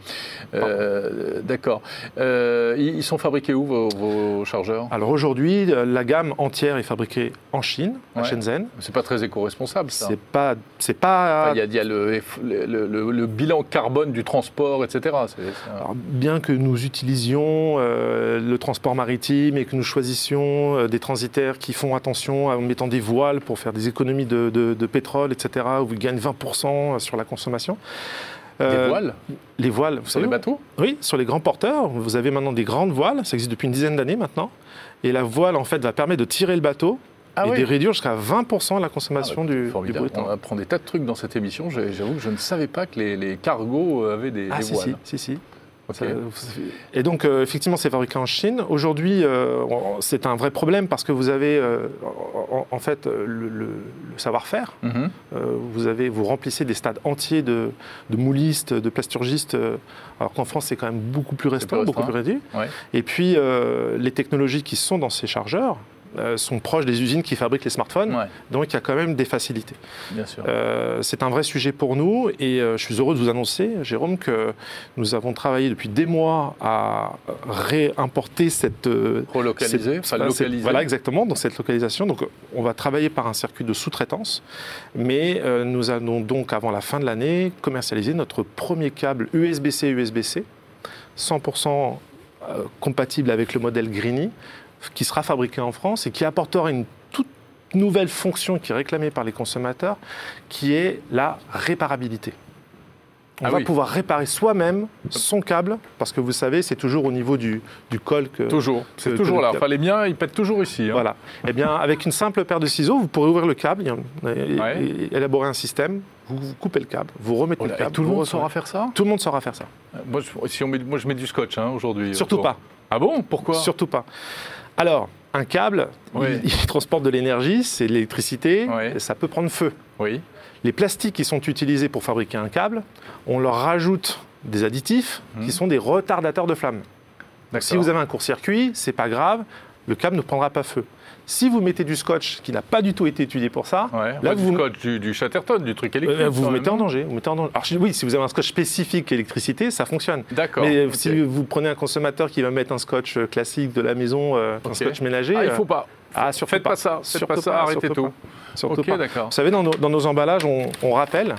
Speaker 1: Euh, D'accord. Euh, ils sont fabriqués où vos, vos chargeurs?
Speaker 3: Alors aujourd'hui, la gamme entière est fabriquée en Chine, à
Speaker 1: Ouais.
Speaker 3: Shenzhen.
Speaker 1: C'est pas très éco-responsable, ça.
Speaker 3: C'est pas, c'est pas.
Speaker 1: Enfin, Il y a, il y a le, le- le- le bilan carbone du transport, etc.
Speaker 3: Alors, bien que nous utilisions euh, le transport maritime et que nous choisissions euh, des transitaires qui font attention en mettant des voiles pour faire des économies de, de- de pétrole, etc., où ils gagnent 20% sur la consommation.
Speaker 1: Des
Speaker 3: Euh,
Speaker 1: voiles?
Speaker 3: Les voiles, vous
Speaker 1: sur
Speaker 3: savez,
Speaker 1: les bateaux?
Speaker 3: Oui, sur les grands porteurs, vous avez maintenant des grandes voiles, ça existe depuis une dizaine d'années maintenant. Et la voile, en fait, va permettre de tirer le bateau
Speaker 1: Ah
Speaker 3: et
Speaker 1: oui.
Speaker 3: de réduire jusqu'à 20% la consommation
Speaker 1: Ah,
Speaker 3: du, du
Speaker 1: Formidable.
Speaker 3: brut.
Speaker 1: On apprend des tas de trucs dans cette émission. J'avoue que je ne savais pas que les, les cargos avaient des,
Speaker 3: Ah,
Speaker 1: des
Speaker 3: si,
Speaker 1: voiles.
Speaker 3: si, si, si. Et donc, euh, effectivement, c'est fabriqué en Chine. Aujourd'hui, euh, c'est un vrai problème parce que vous avez, euh, en, en fait, euh, le, le- le savoir-faire.
Speaker 1: Mhm.
Speaker 3: Euh, vous, avez, vous remplissez des stades entiers de, de moulistes, de plasturgistes, euh, alors qu'en France, c'est quand même beaucoup plus restreint, beaucoup plus réduit.
Speaker 1: Ouais.
Speaker 3: Et puis, euh, les technologies qui sont dans ces chargeurs euh, sont proches des usines qui fabriquent les smartphones.
Speaker 1: Ouais,
Speaker 3: Donc, il y a quand même des facilités.
Speaker 1: bien sûr.
Speaker 3: Euh, c'est un vrai sujet pour nous et euh, je suis heureux de vous annoncer, Jérôme, que nous avons travaillé depuis des mois à réimporter cette... euh,
Speaker 1: Relocaliser,
Speaker 3: cette-
Speaker 1: enfin
Speaker 3: cette-
Speaker 1: localiser.
Speaker 3: Voilà, exactement, dans cette localisation. Donc, on va travailler par un circuit de sous-traitance, mais euh, nous allons donc, avant la fin de l'année, commercialiser notre premier câble USB-C USB-C, 100% euh, compatible avec le modèle Greeny, qui sera fabriqué en France et qui apportera une toute nouvelle fonction qui est réclamée par les consommateurs, qui est la réparabilité. On
Speaker 1: Ah
Speaker 3: va
Speaker 1: oui.
Speaker 3: pouvoir réparer soi-même son câble, parce que vous savez, c'est toujours au niveau du, du col que,
Speaker 1: Toujours. C'est toujours
Speaker 3: que
Speaker 1: là. Enfin, les miens, ils pètent toujours ici. hein.
Speaker 3: voilà. Eh bien, avec une simple paire de ciseaux, vous pourrez ouvrir le câble et, et-
Speaker 1: Ouais.
Speaker 3: et élaborer un système. Vous, vous coupez le câble, vous remettez
Speaker 1: Oh
Speaker 3: le
Speaker 1: et
Speaker 3: câble.
Speaker 1: tout le monde saura faire ça?
Speaker 3: Tout le monde saura faire ça.
Speaker 1: moi je, si on met, moi, je mets du scotch hein, aujourd'hui.
Speaker 3: Surtout
Speaker 1: autour.
Speaker 3: pas.
Speaker 1: Ah bon? Pourquoi?
Speaker 3: Surtout pas. Alors, un câble,
Speaker 1: Oui.
Speaker 3: il, il transporte de l'énergie, c'est de l'électricité,
Speaker 1: Oui.
Speaker 3: ça peut prendre feu.
Speaker 1: Oui.
Speaker 3: Les plastiques qui sont utilisés pour fabriquer un câble, on leur rajoute des additifs
Speaker 1: Mhm.
Speaker 3: qui sont des retardateurs de flamme. Si vous avez un court-circuit, c'est pas grave. Le câble ne prendra pas feu. Si vous mettez du scotch qui n'a pas du tout été étudié pour ça,
Speaker 1: Ouais,
Speaker 3: là
Speaker 1: bah, du
Speaker 3: vous,
Speaker 1: scotch, du, du Chatterton, du truc électrique.
Speaker 3: euh, vous vous mettez en danger. Vous mettez en danger. Alors, oui, si vous avez un scotch spécifique électricité, ça fonctionne.
Speaker 1: D'accord.
Speaker 3: Mais
Speaker 1: ok.
Speaker 3: si vous prenez un consommateur qui va mettre un scotch euh, classique de la maison, euh, un scotch ménager,
Speaker 1: Ah, il
Speaker 3: euh,
Speaker 1: faut pas.
Speaker 3: ah, surtout
Speaker 1: Faites pas ça, faites
Speaker 3: Surtout
Speaker 1: pas ça, arrêtez tout.
Speaker 3: pas. Surtout
Speaker 1: Ok,
Speaker 3: pas.
Speaker 1: d'accord.
Speaker 3: Vous savez, dans nos, dans nos emballages, on, on rappelle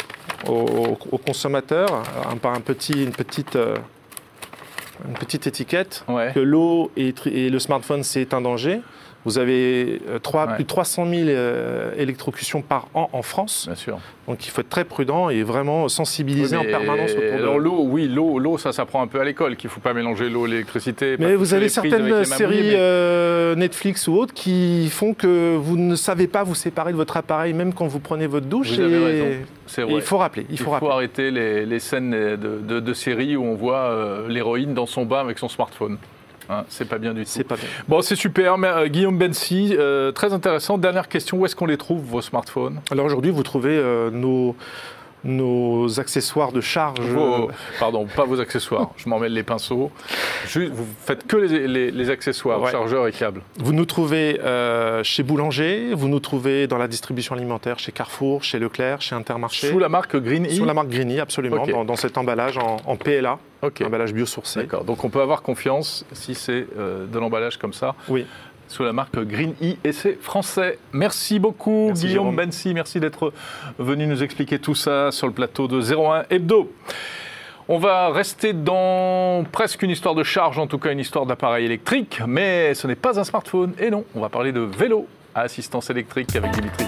Speaker 3: aux, aux consommateurs un, petit, une, petite, euh, une petite étiquette
Speaker 1: Ouais.
Speaker 3: que l'eau et le smartphone, c'est un danger. Vous avez euh,
Speaker 1: Ouais.
Speaker 3: plus de 300 000 euh, électrocutions par an en France.
Speaker 1: Bien sûr.
Speaker 3: Donc il faut être très prudent et vraiment sensibiliser
Speaker 1: Oui,
Speaker 3: en permanence autour de
Speaker 1: alors, l'eau, oui, l'eau, l'eau, ça s'apprend un peu à l'école, qu'il ne faut pas mélanger l'eau et l'électricité.
Speaker 3: Mais vous avez certaines séries
Speaker 1: mais-
Speaker 3: euh, Netflix ou autres qui font que vous ne savez pas vous séparer de votre appareil même quand vous prenez votre douche.
Speaker 1: Vous avez
Speaker 3: et-
Speaker 1: raison, c'est
Speaker 3: et
Speaker 1: vrai.
Speaker 3: il faut rappeler. Il
Speaker 1: Il
Speaker 3: faut
Speaker 1: faut,
Speaker 3: rappeler.
Speaker 1: arrêter les, les scènes de, de, de séries où on voit euh, l'héroïne dans son bain avec son smartphone. Hein, c'est pas bien du tout.
Speaker 3: C'est pas bien.
Speaker 1: Bon, c'est super. Mais, euh, Guillaume Bensi, euh, très intéressant. Dernière question, où est-ce qu'on les trouve, vos smartphones?
Speaker 3: Alors aujourd'hui, vous trouvez euh, nos, nos accessoires de charge.
Speaker 1: Vos- Pardon, pas vos accessoires. Je m'en mêle les pinceaux. Juste, vous faites que les, les- les accessoires,
Speaker 3: Ouais.
Speaker 1: chargeurs et câbles.
Speaker 3: Vous nous trouvez euh, chez Boulanger, vous nous trouvez dans la distribution alimentaire, chez Carrefour, chez Leclerc, chez Intermarché.
Speaker 1: Sous la marque Green E
Speaker 3: Sous la marque Grigny, absolument,
Speaker 1: Ok.
Speaker 3: dans, dans cet emballage en, en PLA, emballage biosourcé.
Speaker 1: D'accord. Donc on peut avoir confiance si c'est euh, de l'emballage comme ça.
Speaker 3: Oui.
Speaker 1: Sous la marque Green E et c'est français. Merci beaucoup
Speaker 3: Merci,
Speaker 1: Guillaume
Speaker 3: Jérôme.
Speaker 1: Bensi. Merci d'être venu nous expliquer tout ça sur le plateau de 01 Hebdo. On va rester dans presque une histoire de charge, en tout cas une histoire d'appareil électrique, mais ce n'est pas un smartphone. Et non, on va parler de vélo à assistance électrique avec Dimitri.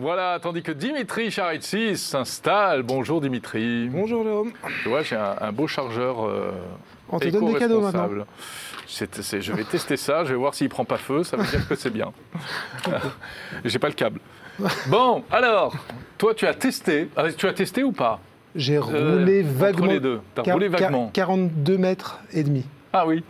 Speaker 1: Voilà, tandis que Dimitri Charitsis s'installe. Bonjour Dimitri.
Speaker 4: Bonjour Jérôme.
Speaker 1: Tu vois, j'ai un, un beau chargeur euh,
Speaker 4: On te donne des cadeaux maintenant.
Speaker 1: éco-responsable. C'est- c'est- je vais tester ça, je vais voir s'il prend pas feu, ça veut dire que c'est bien. (laughs) j'ai pas le câble. Bon, alors, toi tu as testé, Ah, tu as testé ou pas?
Speaker 4: J'ai
Speaker 1: Euh,
Speaker 4: roulé
Speaker 1: entre
Speaker 4: vaguement.
Speaker 1: les deux, t'as
Speaker 4: Quar-
Speaker 1: roulé vaguement.
Speaker 4: 42 mètres et demi.
Speaker 1: Ah oui.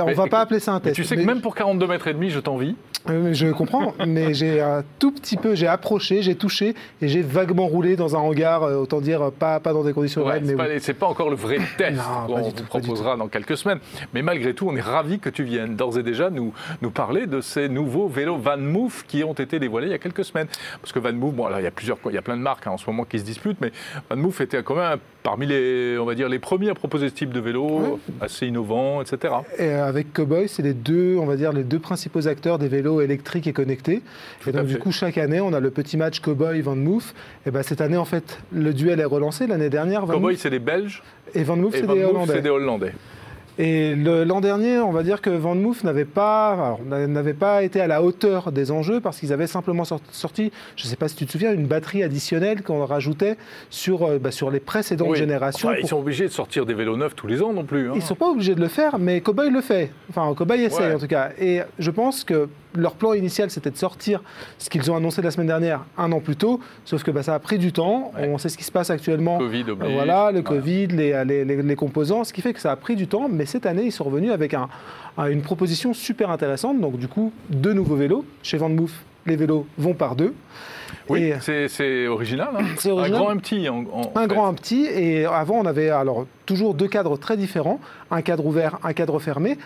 Speaker 4: On
Speaker 1: Mais
Speaker 4: va pas appeler ça un test.
Speaker 1: tu sais que
Speaker 4: mais-
Speaker 1: même pour 42 mètres et demi, je t'envie.
Speaker 4: Euh, Je comprends, mais j'ai un tout petit peu, j'ai approché, j'ai touché et j'ai vaguement roulé dans un hangar, euh, autant dire euh, pas, pas dans des conditions
Speaker 1: Ouais,
Speaker 4: réelles,
Speaker 1: c'est
Speaker 4: mais oui.
Speaker 1: c'est pas encore le vrai (coughs) test qu'on vous
Speaker 4: tout,
Speaker 1: proposera dans quelques semaines. Mais malgré tout, on est ravis que tu viennes d'ores et déjà nous, nous parler de ces nouveaux vélos Van Moof qui ont été dévoilés il y a quelques semaines. Parce que Van bon, là, il y a plusieurs, il y a plein de marques hein, en ce moment qui se disputent, mais Van Moof était quand même parmi les, on va dire, les premiers à proposer ce type de vélo, assez innovant, etc.
Speaker 4: Et euh, avec Cowboy, c'est les deux, on va dire, les deux principaux acteurs des vélos électriques et connectés. et donc, du
Speaker 1: fait.
Speaker 4: coup, chaque année, on a le petit match Cowboy Van Moof. Et ben cette année, en fait, le duel est relancé. L'année dernière, Van
Speaker 1: Cowboy, c'est des Belges
Speaker 4: et Van Moof, des
Speaker 1: c'est des Hollandais.
Speaker 4: Et l'an dernier, on va dire que Van Moof n'avait pas, n'avait pas été à la hauteur des enjeux parce qu'ils avaient simplement sor- sorti, je ne sais pas si tu te souviens, une batterie additionnelle qu'on rajoutait sur, euh, bah, sur les précédentes
Speaker 1: Oui.
Speaker 4: générations.
Speaker 1: Enfin, ils
Speaker 4: pour-
Speaker 1: sont obligés de sortir des vélos neufs tous les ans non plus. hein.
Speaker 4: Ils ne sont pas obligés de le faire, mais Cowboy le fait. Enfin, Cowboy
Speaker 1: Ouais.
Speaker 4: en tout cas. Et je pense que leur plan initial, c'était de sortir ce qu'ils ont annoncé la semaine dernière, un an plus tôt. Sauf que bah, ça a pris du temps.
Speaker 1: Ouais.
Speaker 4: On sait ce qui se passe actuellement.
Speaker 1: Covid oblige.
Speaker 4: Voilà, le
Speaker 1: Voilà.
Speaker 4: Covid, les, les- les- les composants, ce qui fait que ça a pris du temps. Mais cette année, ils sont revenus avec un- un- une proposition super intéressante. Donc, du coup, deux nouveaux vélos. Chez Van Moof, les vélos vont par deux.
Speaker 1: Oui, c'est- original. hein.
Speaker 4: Original.
Speaker 1: Un grand, un petit. En, en
Speaker 4: un
Speaker 1: fait.
Speaker 4: grand, un petit. Et avant, on avait alors toujours deux cadres très différents, un cadre ouvert, un cadre fermé.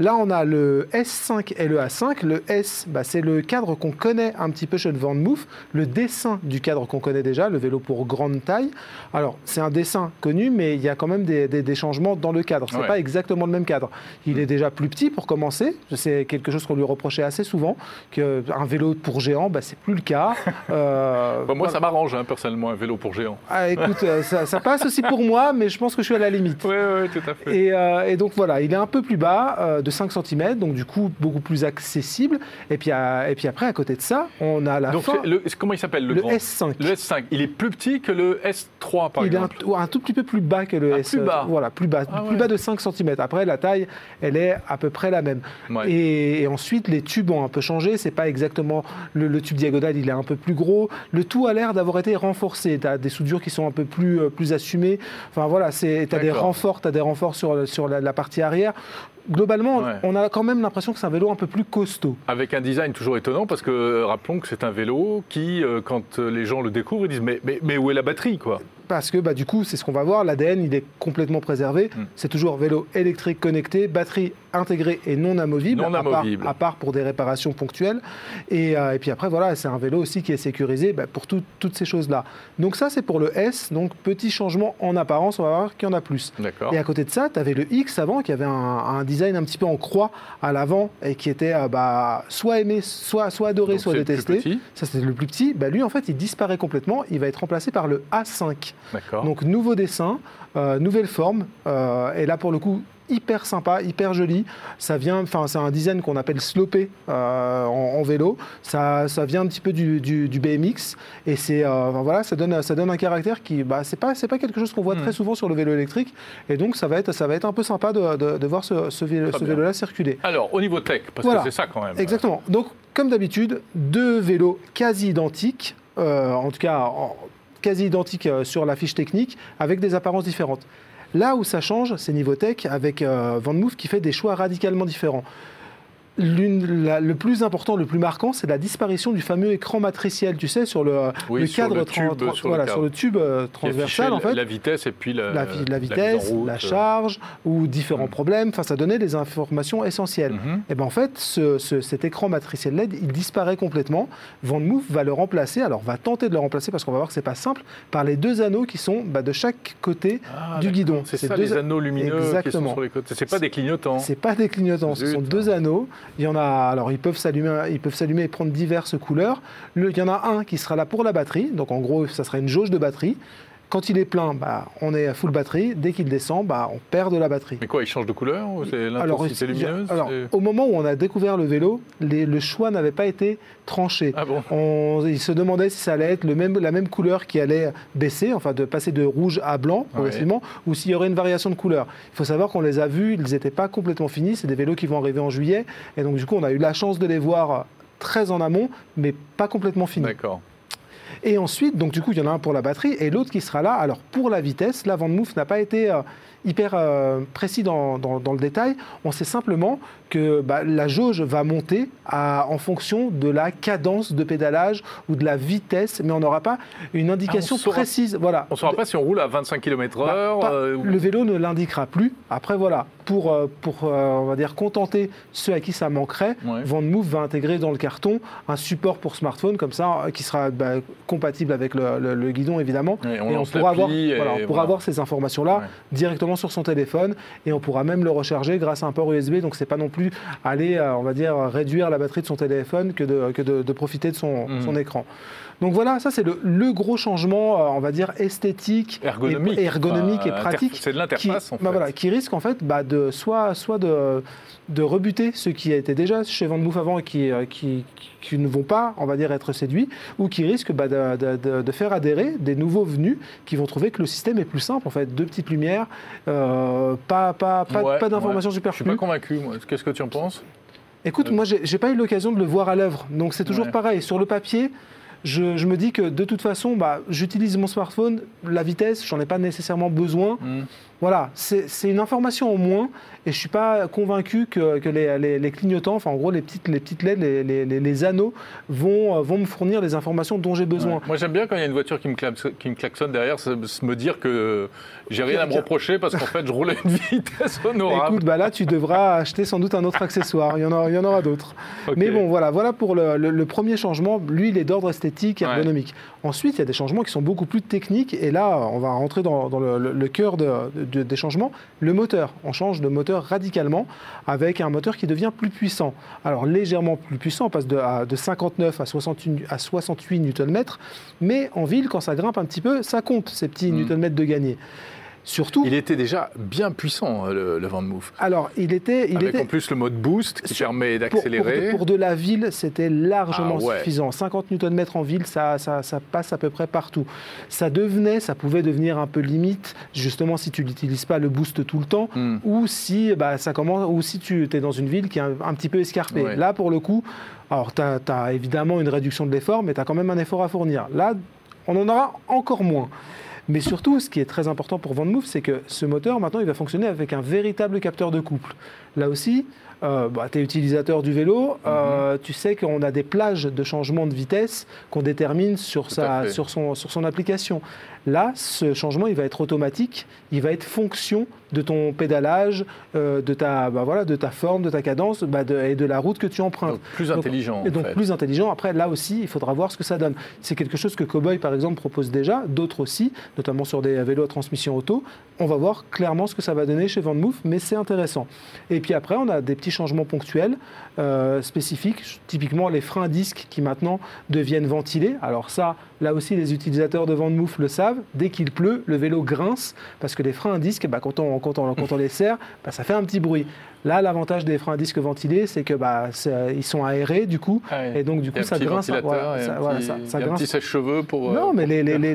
Speaker 4: Là, on a le S5 et le A5. Le S, bah, c'est le cadre qu'on connaît un petit peu chez le Van Moof, le dessin du cadre qu'on connaît déjà, le vélo pour grande taille. Alors, c'est un dessin connu, mais il y a quand même des, des- des changements dans le cadre. C'est
Speaker 1: Ouais.
Speaker 4: pas exactement le même cadre. Il est déjà plus petit pour commencer. C'est quelque chose qu'on lui reprochait assez souvent, qu'un vélo pour géant, bah, c'est plus le cas. (laughs) Euh,
Speaker 1: Bah, moi,
Speaker 4: voilà.
Speaker 1: ça m'arrange, hein, personnellement, un vélo pour géant.
Speaker 4: Ah, écoute, euh, ça, ça passe aussi pour moi, mais je pense que je suis à la limite.
Speaker 1: Oui, oui, tout à fait.
Speaker 4: Et, euh, et donc voilà, il est un peu plus bas, euh, de 5 cm, donc du coup beaucoup plus accessible. Et puis, à- et puis après, à côté de ça, on a la
Speaker 1: Donc,
Speaker 4: fin,
Speaker 1: c'est le- comment il s'appelle le,
Speaker 4: le
Speaker 1: grand
Speaker 4: S5.
Speaker 1: Le S5. Il est plus petit que le S3, par
Speaker 4: il est un,
Speaker 1: exemple.
Speaker 4: ou un tout petit peu plus bas que le
Speaker 1: Ah,
Speaker 4: S.
Speaker 1: plus bas.
Speaker 4: Voilà, plus bas,
Speaker 1: Ah
Speaker 4: plus
Speaker 1: ouais.
Speaker 4: bas de 5 cm. Après, la taille, elle est à peu près la même.
Speaker 1: Ouais.
Speaker 4: Et, et ensuite, les tubes ont un peu changé. C'est pas exactement le, le tube diagonal, il est un peu plus gros. Le tout a l'air d'avoir été renforcé. Tu as des soudures qui sont un peu plus, euh, plus assumées. Enfin voilà, tu as des renforts, as des renforts sur, sur la, la partie arrière. Globalement,
Speaker 1: Ouais.
Speaker 4: on a quand même l'impression que c'est un vélo un peu plus costaud.
Speaker 1: Avec un design toujours étonnant, parce que euh, rappelons que c'est un vélo qui, euh, quand euh, les gens le découvrent, ils disent mais, mais, mais où est la batterie quoi?
Speaker 4: Parce que bah, du coup, c'est ce qu'on va voir, l'ADN, il est complètement préservé.
Speaker 1: Mm.
Speaker 4: C'est toujours vélo électrique connecté, batterie intégrée et non amovible,
Speaker 1: Non
Speaker 4: à, part,
Speaker 1: amovible.
Speaker 4: à part pour des réparations ponctuelles. Et, euh, et puis après, voilà, c'est un vélo aussi qui est sécurisé bah, pour tout- toutes ces choses-là. Donc ça, c'est pour le S. Donc petit changement en apparence, on va voir qu'il y en a plus. Et à côté de ça, tu avais le X avant qui avait un, un design un petit peu en croix à l'avant et qui était euh, bah, soit aimé, soit, soit adoré,
Speaker 1: Donc,
Speaker 4: soit détesté. Ça, c'était le plus petit. Bah, lui, en fait, il disparaît complètement. Il va être remplacé par le A5. Donc, nouveau dessin, euh, nouvelle forme. euh, et là, pour le coup, hyper sympa, hyper joli. Ça vient, enfin, c'est un design qu'on appelle slopé euh, en, en vélo. Ça, ça vient un petit peu du, du- du BMX et c'est, voilà, ça donne, ça donne un caractère qui, bah, c'est pas, c'est pas quelque chose qu'on voit très souvent sur le vélo électrique. Et donc, ça va être, ça va être un peu sympa de, de- de voir ce, ce vélo,
Speaker 1: Très
Speaker 4: ce
Speaker 1: bien.
Speaker 4: vélo-là circuler.
Speaker 1: Alors, au niveau tech, parce
Speaker 4: Voilà.
Speaker 1: que c'est ça quand même.
Speaker 4: Exactement. Donc, comme d'habitude, deux vélos quasi identiques, euh, en tout cas en- quasi identiques euh, sur la fiche technique, avec des apparences différentes. Là où ça change, c'est niveau tech, avec euh, Van Moof qui fait des choix radicalement différents. La- le plus important, le plus marquant, c'est la disparition du fameux écran matriciel, tu sais, sur le,
Speaker 1: Oui,
Speaker 4: le
Speaker 1: sur
Speaker 4: cadre
Speaker 1: le
Speaker 4: tran-
Speaker 1: tube,
Speaker 4: tran-
Speaker 1: sur le
Speaker 4: voilà,
Speaker 1: cadre.
Speaker 4: sur le tube euh, transversal,
Speaker 1: affichait
Speaker 4: en fait
Speaker 1: La vitesse et puis la,
Speaker 4: la, la vitesse,
Speaker 1: route,
Speaker 4: la
Speaker 1: euh.
Speaker 4: charge ou différents
Speaker 1: Mm.
Speaker 4: problèmes. Enfin, ça donnait des informations essentielles.
Speaker 1: Mhm.
Speaker 4: Et ben en fait, ce- ce- cet écran matriciel LED, il disparaît complètement. Van Moof va le remplacer, alors va tenter de le remplacer parce qu'on va voir que c'est pas simple, par les deux anneaux qui sont bah, de chaque côté
Speaker 1: Ah,
Speaker 4: du guidon.
Speaker 1: C'est ça,
Speaker 4: deux-
Speaker 1: les anneaux lumineux qui sont
Speaker 4: Exactement.
Speaker 1: sur les côtés. C'est pas des clignotants.
Speaker 4: C'est pas des clignotants, ce sont deux anneaux. Il y en a, alors ils peuvent s'allumer, ils peuvent s'allumer et prendre diverses couleurs. Le- il y en a un qui sera là pour la batterie, donc en gros, ça sera une jauge de batterie. Quand il est plein, bah, on est à full batterie. Dès qu'il descend, bah, on perd de la batterie.
Speaker 1: Mais quoi, il change de couleur ou c'est l'intensité lumineuse
Speaker 4: alors,
Speaker 1: c'est-
Speaker 4: au moment où on a découvert le vélo, les- le choix n'avait pas été tranché.
Speaker 1: Ah bon?
Speaker 4: On, il se demandait si ça allait être le même, la même couleur qui allait baisser, enfin de passer de rouge à blanc progressivement, ou s'il y aurait une variation de couleur. Il faut savoir qu'on les a vus, ils n'étaient pas complètement finis, c'est des vélos qui vont arriver en juillet, et donc du coup on a eu la chance de les voir très en amont, mais pas complètement finis.
Speaker 1: D'accord.
Speaker 4: Et ensuite, donc du coup, il y en a un pour la batterie et l'autre qui sera là. Alors pour la vitesse, là, Van n'a pas été euh, hyper euh, précis dans, dans- dans le détail. On sait simplement que bah, la jauge va monter à- en fonction de la cadence de pédalage ou de la vitesse, mais on n'aura pas une indication
Speaker 1: Ah, saura-
Speaker 4: précise. Voilà.
Speaker 1: On ne saura pas si on roule à 25 km/h.
Speaker 4: Bah,
Speaker 1: euh, ou-
Speaker 4: Le vélo ne l'indiquera plus. Après, voilà, pour, euh, pour on va dire, contenter ceux à qui ça manquerait,
Speaker 1: Ouais.
Speaker 4: Va intégrer dans le carton un support pour smartphone, comme ça, qui sera bah, compatible avec le, le- le guidon, évidemment.
Speaker 1: On
Speaker 4: et on pourra, avoir,
Speaker 1: l'appli et
Speaker 4: voilà, on pourra
Speaker 1: voilà.
Speaker 4: avoir ces informations-là
Speaker 1: Ouais.
Speaker 4: directement sur son téléphone et on pourra même le recharger grâce à un port USB. Donc, c'est pas non plus aller, euh, on va dire, réduire la batterie de son téléphone que de, que de, de profiter de son,
Speaker 1: Mhm.
Speaker 4: son écran. Donc voilà, ça c'est le, le gros changement, euh, on va dire, esthétique,
Speaker 1: Ergonomique.
Speaker 4: et, ergonomique
Speaker 1: Enfin,
Speaker 4: et pratique.
Speaker 1: C'est de
Speaker 4: qui,
Speaker 1: l'interface en
Speaker 4: bah
Speaker 1: fait.
Speaker 4: voilà, qui risque en fait bah, de soit, soit de, de rebuter ceux qui étaient déjà chez Van avant et qui, euh, qui, qui ne vont pas, on va dire, être séduits, ou qui risquent bah, de, de- de- de faire adhérer des nouveaux venus qui vont trouver que le système est plus simple, en fait, deux petites lumières, euh, pas, pas, pas,
Speaker 1: Ouais,
Speaker 4: pas d'informations
Speaker 1: ouais. Je suis
Speaker 4: superflues.
Speaker 1: pas convaincu, moi. Qu'est-ce que tu en penses?
Speaker 4: Écoute, moi, j'ai j'ai pas eu l'occasion de le voir à l'œuvre, donc c'est toujours
Speaker 1: Ouais.
Speaker 4: pareil. Sur le papier, je, me dis que de toute façon, bah, j'utilise mon smartphone, la vitesse, j'en ai pas nécessairement besoin.
Speaker 1: Hmm.
Speaker 4: Voilà, c'est une information en moins, et je suis pas convaincu que, que les, les- les clignotants, enfin en gros les petites, les petites LED, les, anneaux, vont, euh, vont me fournir les informations dont j'ai besoin.
Speaker 1: Ouais. Moi, j'aime bien quand il y a une voiture qui me, klaxonne, qui me klaxonne derrière, se, me dire que j'ai rien à me reprocher parce qu'en fait, je roule à une (laughs) vitesse honorable.
Speaker 4: Écoute, bah là, tu devras acheter sans doute un autre accessoire. Il y en aura, il y en aura d'autres. Mais bon, voilà, voilà pour le, le- le premier changement. Lui, il est d'ordre esthétique,
Speaker 1: Ouais.
Speaker 4: ergonomique. Ensuite, il y a des changements qui sont beaucoup plus techniques. Et là, on va rentrer dans, dans le, le- le cœur de- de- des changements. Le moteur. On change de moteur radicalement avec un moteur qui devient plus puissant. Alors, légèrement plus puissant. On passe de, à- de 59 à 68, à 68 Nm. Mais en ville, quand ça grimpe un petit peu, ça compte, ces petits
Speaker 1: Mm.
Speaker 4: Nm de gagné. Surtout,
Speaker 1: Il était déjà bien puissant, euh, le, le Van Moof.
Speaker 4: alors, il était, il
Speaker 1: Avec
Speaker 4: était
Speaker 1: en plus le mode boost qui
Speaker 4: Sur-
Speaker 1: permet
Speaker 4: pour, pour
Speaker 1: d'accélérer.
Speaker 4: de, pour de la ville, c'était largement
Speaker 1: Ah ouais.
Speaker 4: suffisant. 50 Nm en ville, ça, ça, ça passe à peu près partout. Ça devenait, ça pouvait devenir un peu limite, justement si tu n'utilises pas le boost tout le temps,
Speaker 1: Hmm.
Speaker 4: ou si bah, ça commence, ou si tu es dans une ville qui est un, un petit peu escarpée.
Speaker 1: Ouais.
Speaker 4: Là, pour le coup, alors tu as, évidemment une réduction de l'effort, mais tu as quand même un effort à fournir. Là, on en aura encore moins. Mais surtout, ce qui est très important pour VanMoof, c'est que ce moteur, maintenant, il va fonctionner avec un véritable capteur de couple. Là aussi, euh, bah, tu es utilisateur du vélo, euh, tu sais qu'on a des plages de changement de vitesse qu'on détermine sur, sa, sur, son, sur son application. Là, ce changement, il va être automatique, il va être fonction de ton pédalage, euh, de, ta, bah, voilà, de ta forme, de ta cadence bah, de- et de la route que tu empruntes.
Speaker 1: Donc, plus
Speaker 4: Donc,
Speaker 1: intelligent.
Speaker 4: Et
Speaker 1: en
Speaker 4: donc
Speaker 1: fait.
Speaker 4: plus intelligent. Après, là aussi, il faudra voir ce que ça donne. C'est quelque chose que Cowboy, par exemple, propose déjà, d'autres aussi, notamment sur des vélos à transmission auto. On va voir clairement ce que ça va donner chez VanMoof, mais c'est intéressant. Et puis après, on a des petits changements ponctuels, euh, spécifiques, typiquement les freins disques qui maintenant deviennent ventilés. Alors ça, là aussi, les utilisateurs de VanMoof le savent. Dès qu'il pleut, le vélo grince, parce que les freins à disque, bah, quand on les serre, bah, ça fait un petit bruit. Là, l'avantage des freins à disque ventilés, c'est que bah, ils sont aérés, du coup,
Speaker 1: Ah
Speaker 4: et donc, du coup, ça grince. voilà, ça, voilà, ça- ça
Speaker 1: a un
Speaker 4: grince.
Speaker 1: petit sèche-cheveux pour.
Speaker 4: Non,
Speaker 1: euh,
Speaker 4: mais les- les-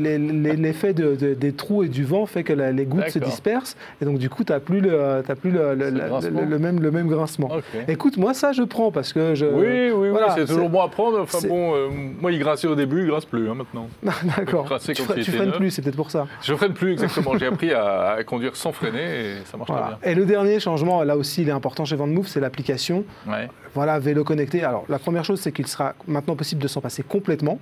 Speaker 4: l'effet (laughs) de- de- des trous et du vent fait que la- les gouttes se dispersent. Et donc, du coup, tu n'as plus, le, t'as plus le, le- le- même, le même grincement.
Speaker 1: Ok.
Speaker 4: Écoute, moi, ça, je prends parce que je.
Speaker 1: Oui, oui, oui,
Speaker 4: voilà,
Speaker 1: c'est toujours bon à prendre. Enfin bon, euh, moi, il grinçait au début, il grince plus hein, maintenant. (laughs)
Speaker 4: D'accord. Tu, fre- tu freines
Speaker 1: neuf.
Speaker 4: plus, c'est peut-être pour ça.
Speaker 1: Je freine plus exactement. J'ai appris à, à conduire sans freiner et ça marche (laughs) très
Speaker 4: Et le dernier changement, là aussi, il important chez VanMoof, c'est l'application.
Speaker 1: Ouais.
Speaker 4: Voilà, vélo connecté. Alors, la première chose, c'est qu'il sera maintenant possible de s'en passer complètement.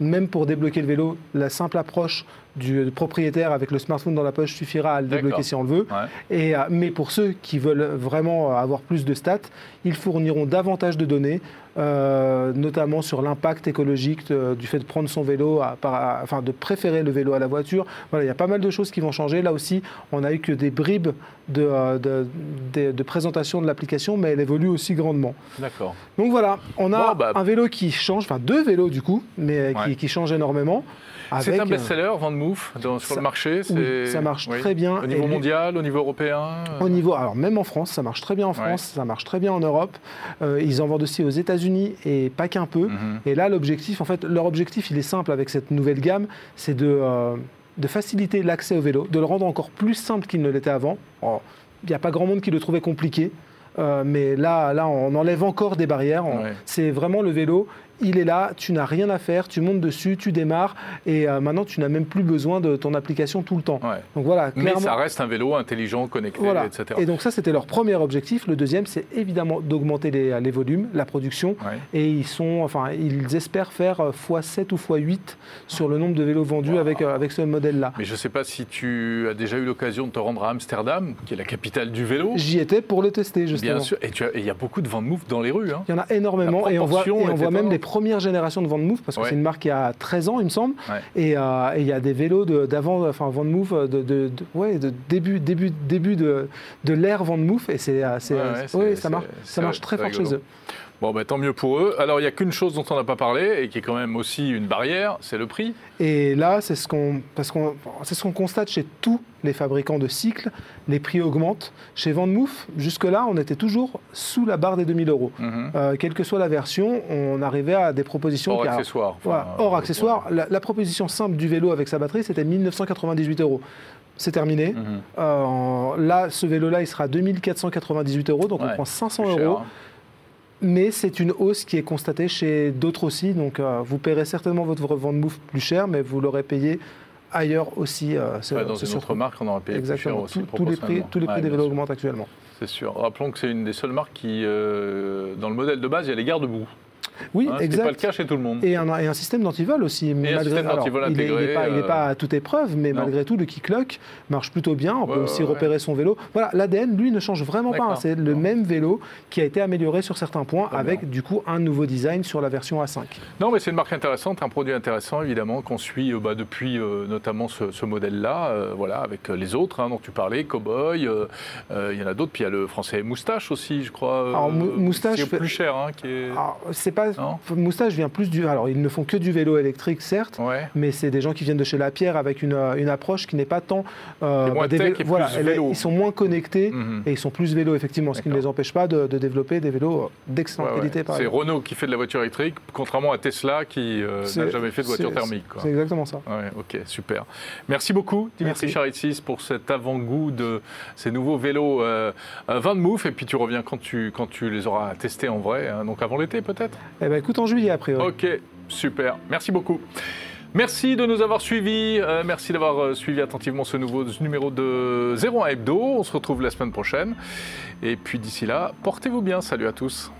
Speaker 4: Même pour débloquer le vélo, la simple approche du propriétaire avec le smartphone dans la poche suffira à le débloquer si on le veut.
Speaker 1: Ouais.
Speaker 4: Et, euh, mais pour ceux qui veulent vraiment avoir plus de stats, ils fourniront davantage de données, euh, notamment sur l'impact écologique de- du fait de prendre son vélo, à- par- à- enfin de préférer le vélo à la voiture. Voilà, il y a pas mal de choses qui vont changer. Là aussi, on a eu que des bribes de, euh, de- présentation de l'application, mais elle évolue aussi grandement.
Speaker 1: D'accord.
Speaker 4: Donc voilà, on a
Speaker 1: Bon, bah.
Speaker 4: un vélo qui change, enfin deux vélos du coup, mais qui, qui changent énormément.
Speaker 1: C'est un
Speaker 4: euh,
Speaker 1: best-seller, VanMoof, dans- sur
Speaker 4: ça-
Speaker 1: le marché.
Speaker 4: oui, ça marche
Speaker 1: oui.
Speaker 4: très bien.
Speaker 1: Au niveau
Speaker 4: Et
Speaker 1: mondial, au niveau européen. euh,
Speaker 4: Au niveau, alors même en France, ça marche très bien en France, ça marche très bien en Europe. Euh, ils en vendent aussi aux États-Unis et pas qu'un peu.
Speaker 1: mhm.
Speaker 4: Et là, l'objectif, en fait, leur objectif, il est simple avec cette nouvelle gamme, c'est de, euh, de faciliter l'accès au vélo, de le rendre encore plus simple qu'il ne l'était avant. Oh, Il n'y a pas grand monde qui le trouvait compliqué. euh, mais là, là, on enlève encore des barrières.
Speaker 1: Ouais.
Speaker 4: C'est vraiment le vélo. Il est là, tu n'as rien à faire, tu montes dessus, tu démarres, et euh, maintenant tu n'as même plus besoin de ton application tout le temps.
Speaker 1: Ouais.
Speaker 4: Donc voilà,
Speaker 1: Mais ça reste un vélo intelligent, connecté,
Speaker 4: Voilà.
Speaker 1: etc.
Speaker 4: Et donc ça, c'était leur premier objectif. Le deuxième, c'est évidemment d'augmenter les, les volumes, la production.
Speaker 1: Ouais.
Speaker 4: Et ils sont, enfin, ils espèrent faire euh, x7 ou x8 sur le nombre de vélos vendus
Speaker 1: Wow.
Speaker 4: avec, euh, avec ce modèle-là.
Speaker 1: Mais je ne sais pas si tu as déjà eu l'occasion de te rendre à Amsterdam, qui est la capitale du vélo.
Speaker 4: J'y étais pour le tester, justement.
Speaker 1: Bien sûr. Et il y a beaucoup de VanMoof dans les rues. hein.
Speaker 4: Il y en a énormément et on voit, et on voit même
Speaker 1: pas-
Speaker 4: les premières générations de Vendmove parce que
Speaker 1: Ouais.
Speaker 4: c'est une marque qui a 13 ans, il me semble.
Speaker 1: Ouais.
Speaker 4: Et, euh, et il y a des vélos de- d'avant, enfin Vendmove, de, de, de- ouais, de début, début, début de, de l'ère Vendmove et c'est, euh, c'est, euh, ça marche, ça marche très fort chez eux.
Speaker 1: Bon, bah, tant mieux pour eux. Alors, il n'y a qu'une chose dont on n'a pas parlé et qui est quand même aussi une barrière, c'est le prix.
Speaker 4: Et là, c'est ce qu'on, c'est ce qu'on constate chez tous les fabricants de cycles, les prix augmentent. Chez Vendmove, jusque-là, on était toujours sous la barre des 2000 euros.
Speaker 1: Mhm.
Speaker 4: Euh, quelle que soit la version, on arrivait à des propositions
Speaker 1: Hors accessoires.
Speaker 4: Voilà, hors
Speaker 1: euh,
Speaker 4: accessoires. La, la proposition simple du vélo avec sa batterie, c'était 1998 euros. C'est terminé.
Speaker 1: Mhm.
Speaker 4: Euh, là, ce vélo-là, il sera 2498 euros, donc on prend 500
Speaker 1: plus cher,
Speaker 4: euros.
Speaker 1: hein.
Speaker 4: Mais c'est une hausse qui est constatée chez d'autres aussi. Donc euh, vous paierez certainement votre vente move plus cher, mais vous l'aurez payé ailleurs aussi. euh,
Speaker 1: Ouais, dans une autre marque, on aurait payé plus cher
Speaker 4: Exactement.
Speaker 1: aussi.
Speaker 4: Tous- tous les prix,
Speaker 1: proportionnellement.
Speaker 4: tous les prix
Speaker 1: Ouais,
Speaker 4: des vélos augmentent actuellement.
Speaker 1: C'est sûr. Rappelons que c'est une des seules marques qui, euh, dans le modèle de base, il y a les garde-boue. (laughs)
Speaker 4: Oui,
Speaker 1: Hein, ce
Speaker 4: exact.
Speaker 1: pas le cas chez tout le monde.
Speaker 4: Et un, et un système d'antivol aussi. malgré,
Speaker 1: système
Speaker 4: alors,
Speaker 1: d'antivol
Speaker 4: il n'est pas,
Speaker 1: euh,
Speaker 4: pas à toute épreuve, mais
Speaker 1: non.
Speaker 4: malgré tout, le kick-lock marche plutôt bien. On peut
Speaker 1: Ouais,
Speaker 4: aussi
Speaker 1: ouais,
Speaker 4: repérer son vélo. Voilà, l'ADN, lui, ne change vraiment pas. hein. C'est le même vélo qui a été amélioré sur certains points,
Speaker 1: Très
Speaker 4: avec
Speaker 1: bien.
Speaker 4: du coup un nouveau design sur la version A5.
Speaker 1: Non, mais c'est une marque intéressante, un produit intéressant, évidemment, qu'on suit euh, bah, depuis euh, notamment ce, ce modèle-là, euh, voilà, avec les autres hein, dont tu parlais, Cowboy, il y en a d'autres, puis il y a le français Moustache aussi, je crois.
Speaker 4: Alors, Mou- Moustache
Speaker 1: qui est
Speaker 4: fait-
Speaker 1: plus cher, hein, qui est...
Speaker 4: C'est pas. Moustache vient plus du. Alors, ils ne font que du vélo électrique, certes.
Speaker 1: Ouais.
Speaker 4: Mais c'est des gens qui viennent de chez Lapierre avec une, euh, une approche qui n'est pas tant. euh,
Speaker 1: moins
Speaker 4: des voilà,
Speaker 1: vélo.
Speaker 4: ils sont moins connectés
Speaker 1: Mhm.
Speaker 4: et ils sont plus vélo, effectivement, ce qui ne les empêche pas de, de développer des vélos d'excellente
Speaker 1: Ouais, ouais.
Speaker 4: qualité,
Speaker 1: C'est. Renault qui fait de la voiture électrique, contrairement à Tesla qui euh, n'a jamais fait de voiture thermique.
Speaker 4: C'est exactement ça.
Speaker 1: Ok, super. Merci beaucoup, Dimitri
Speaker 4: Merci.
Speaker 1: Charitsis, pour cet avant-goût de ces nouveaux vélos euh, euh, Van Moof. Et puis tu reviens quand tu, quand tu les auras testés en vrai, hein, donc avant l'été peut-être?
Speaker 4: Eh bien, écoute, en juillet, a priori.
Speaker 1: Ok, super. Merci beaucoup. Merci de nous avoir suivis. Euh, merci d'avoir euh, suivi attentivement ce nouveau numéro de 01 Hebdo. On se retrouve la semaine prochaine. Et puis d'ici là, portez-vous bien. Salut à tous.